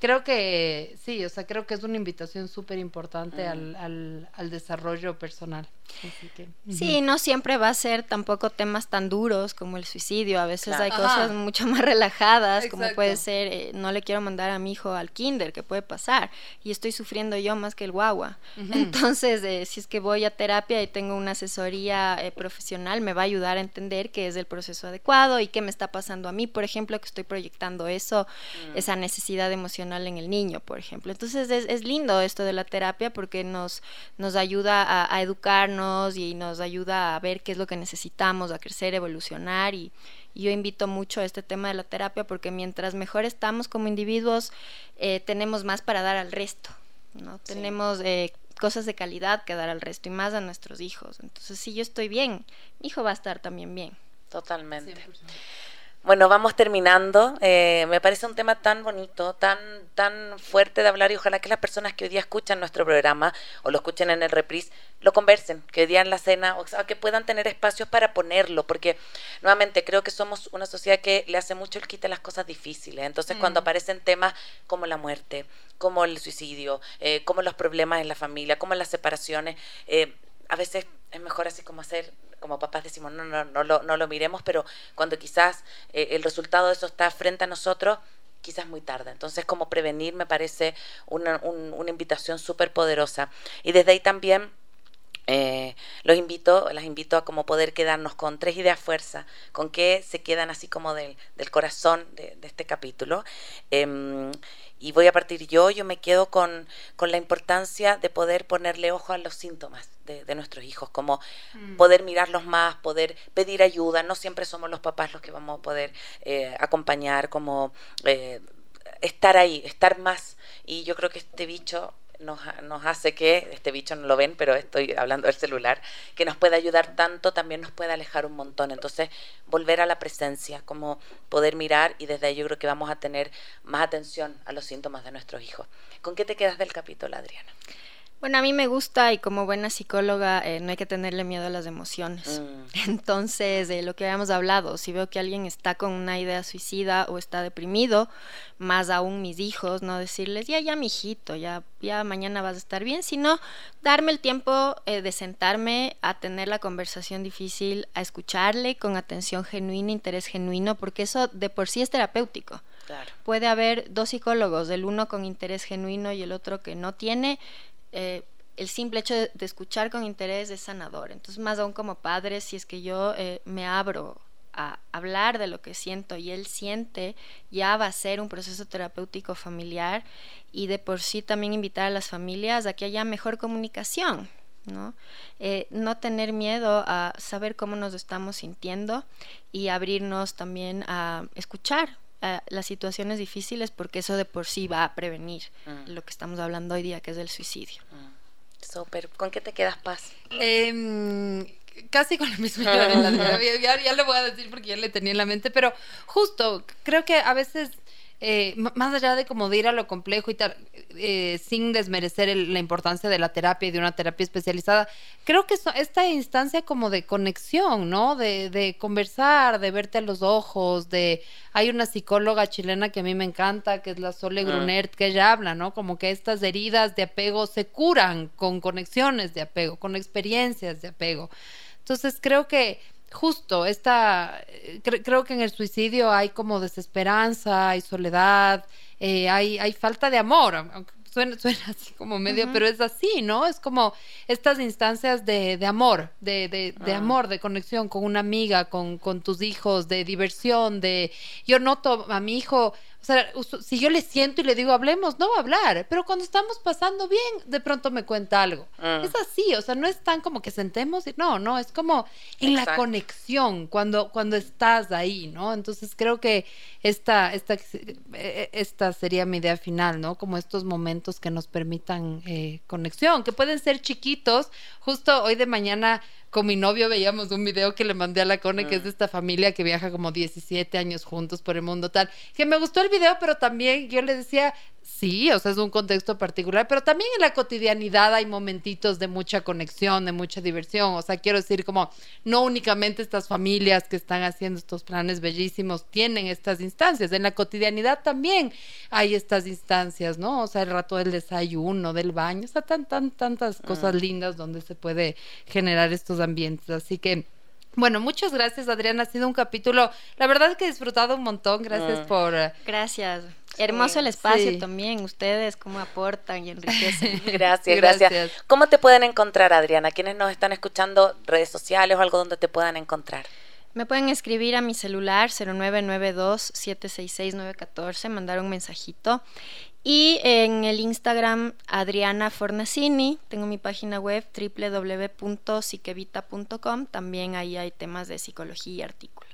creo que sí, o sea, creo que es una invitación súper importante al, al, al, desarrollo personal. God Sí, no siempre va a ser tampoco temas tan duros como el suicidio. A veces hay cosas mucho más relajadas, como puede ser, eh, no le quiero mandar a mi hijo al kinder, que puede pasar, y estoy sufriendo yo más que el guagua. Entonces, eh, si es que voy a terapia y tengo una asesoría eh, profesional, me va a ayudar a entender qué es el proceso adecuado y qué me está pasando a mí, por ejemplo, que estoy proyectando eso, mm. esa necesidad emocional en el niño, por ejemplo. Entonces, es, es lindo esto de la terapia porque nos, nos ayuda a, a educarnos y nos ayuda a ver qué es lo que necesitamos, a crecer, evolucionar y, yo invito mucho a este tema de la terapia porque mientras mejor estamos como individuos, eh, tenemos más para dar al resto, ¿no? Tenemos eh, cosas de calidad que dar al resto y más a nuestros hijos. Entonces, si yo estoy bien, mi hijo va a estar también bien. Totalmente. Bueno, vamos terminando. Eh, me parece un tema tan bonito, tan, tan fuerte de hablar y ojalá que las personas que hoy día escuchan nuestro programa o lo escuchen en el reprise lo conversen, que hoy día en la cena o sea, que puedan tener espacios para ponerlo, porque nuevamente creo que somos una sociedad que le hace mucho el quite a las cosas difíciles. Entonces cuando aparecen temas como la muerte, como el suicidio, eh, como los problemas en la familia, como las separaciones, eh, a veces es mejor así como hacer como papás decimos, no, no, no lo, no lo miremos, pero cuando quizás eh, el resultado de eso está frente a nosotros, quizás muy tarde. Entonces, como prevenir me parece una, una invitación súper poderosa. Y desde ahí también eh, los invito, las invito a como poder quedarnos con tres ideas fuerza, con que se quedan así como del, del corazón de, de, este capítulo. Eh, y voy a partir yo, yo me quedo con, con, la importancia de poder ponerle ojo a los síntomas de, de nuestros hijos, como mm. poder mirarlos más, poder pedir ayuda, no siempre somos los papás los que vamos a poder eh, acompañar, como eh, estar ahí, estar más. Y yo creo que este bicho nos, nos, hace que, este bicho no lo ven, pero estoy hablando del celular, que nos puede ayudar tanto, también nos puede alejar un montón. Entonces, volver a la presencia, como poder mirar y desde ahí yo creo que vamos a tener más atención a los síntomas de nuestros hijos. ¿Con qué te quedas del capítulo, Adriana? Bueno, a mí me gusta y como buena psicóloga eh, no hay que tenerle miedo a las emociones. Mm. Entonces, de lo que habíamos hablado, si veo que alguien está con una idea suicida o está deprimido, más aún mis hijos, no decirles, ya, ya, mijito, ya, ya mañana vas a estar bien, sino darme el tiempo eh, de sentarme a tener la conversación difícil, a escucharle con atención genuina, interés genuino, porque eso de por sí es terapéutico. Claro. Puede haber dos psicólogos, el uno con interés genuino y el otro que no tiene eh, el simple hecho de, escuchar con interés es sanador. Entonces, más aún como padre, si es que yo eh, me abro a hablar de lo que siento y él siente, ya va a ser un proceso terapéutico familiar y de por sí también invitar a las familias a que haya mejor comunicación, ¿no? Eh, no tener miedo a saber cómo nos estamos sintiendo y abrirnos también a escuchar las situaciones difíciles porque eso de por sí va a prevenir mm. lo que estamos hablando hoy día, que es el suicidio. Mm. Súper. ¿Con qué te quedas, Paz? Eh, casi con la misma ya, ya, ya, lo voy a decir porque ya le tenía en la mente, pero justo, creo que a veces eh, más allá de como de ir a lo complejo y tal, eh, sin desmerecer la importancia de la terapia y de una terapia especializada, creo que esta instancia como de conexión, ¿no? De, de, conversar, de verte a los ojos, de... Hay una psicóloga chilena que a mí me encanta, que es la Sole Grunert, que ella habla, ¿no? Como que estas heridas de apego se curan con conexiones de apego, con experiencias de apego. Entonces creo que justo, esta, eh, creo que en el suicidio hay como desesperanza, hay soledad, eh, hay, hay falta de amor, aunque suena, suena así como medio, pero es así, ¿no? Es como estas instancias de, de amor, de, de, de ah. amor, de conexión con una amiga, con, con tus hijos, de diversión, de... Yo noto a mi hijo o sea, si yo le siento y le digo, hablemos, no va a hablar. Pero cuando estamos pasando bien, de pronto me cuenta algo. Mm. Es así, o sea, no es tan como que sentemos y no, no, es como en la conexión, cuando, cuando estás ahí, ¿no? Entonces creo que esta, esta, eh, esta sería mi idea final, ¿no? Como estos momentos momentos que nos permitan eh, conexión, que pueden ser chiquitos. Justo hoy de mañana con mi novio veíamos un video que le mandé a la Cone, que es de mm. esta familia que viaja como 17 años juntos por el mundo tal, que me gustó el video, pero también yo le decía, Sí, o sea, es un contexto particular, pero también en la cotidianidad hay momentitos de mucha conexión, de mucha diversión. O sea, quiero decir, como no únicamente estas familias que están haciendo estos planes bellísimos tienen estas instancias, en la cotidianidad también hay estas instancias, ¿no? O sea, el rato del desayuno, del baño, o sea, tan, tan, tantas cosas mm. lindas donde se puede generar estos ambientes. Así que. Bueno, muchas gracias, Adriana. Ha sido un capítulo, la verdad que he disfrutado un montón. Gracias mm. por. Gracias. Hermoso el espacio también, ustedes cómo aportan y enriquecen. gracias, gracias, ¿Cómo te pueden encontrar, Adriana? ¿Quiénes nos están escuchando? ¿Redes sociales o algo donde te puedan encontrar? Me pueden escribir a mi celular 0992-766-914, mandar un mensajito. Y en el Instagram Adriana Fornacini, tengo mi página web www.psiquevita.com, también ahí hay temas de psicología y artículos.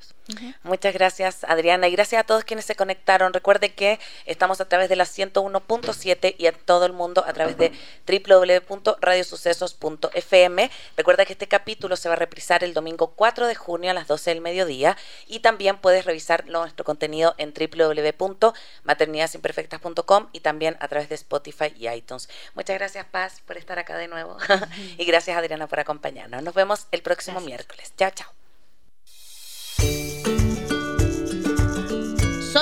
Muchas gracias, Adriana, y gracias a todos quienes se conectaron. Recuerde que estamos a través de la 101.7 y a todo el mundo a través de www.radiosucesos.fm. Recuerda que este capítulo se va a reprisar el domingo 4 de junio a las 12 del mediodía y también puedes revisar nuestro contenido en www.maternidadesimperfectas.com y también a través de Spotify y iTunes. Muchas gracias, Paz, por estar acá de nuevo y gracias, Adriana, por acompañarnos. Nos vemos el próximo miércoles. Chao, chao.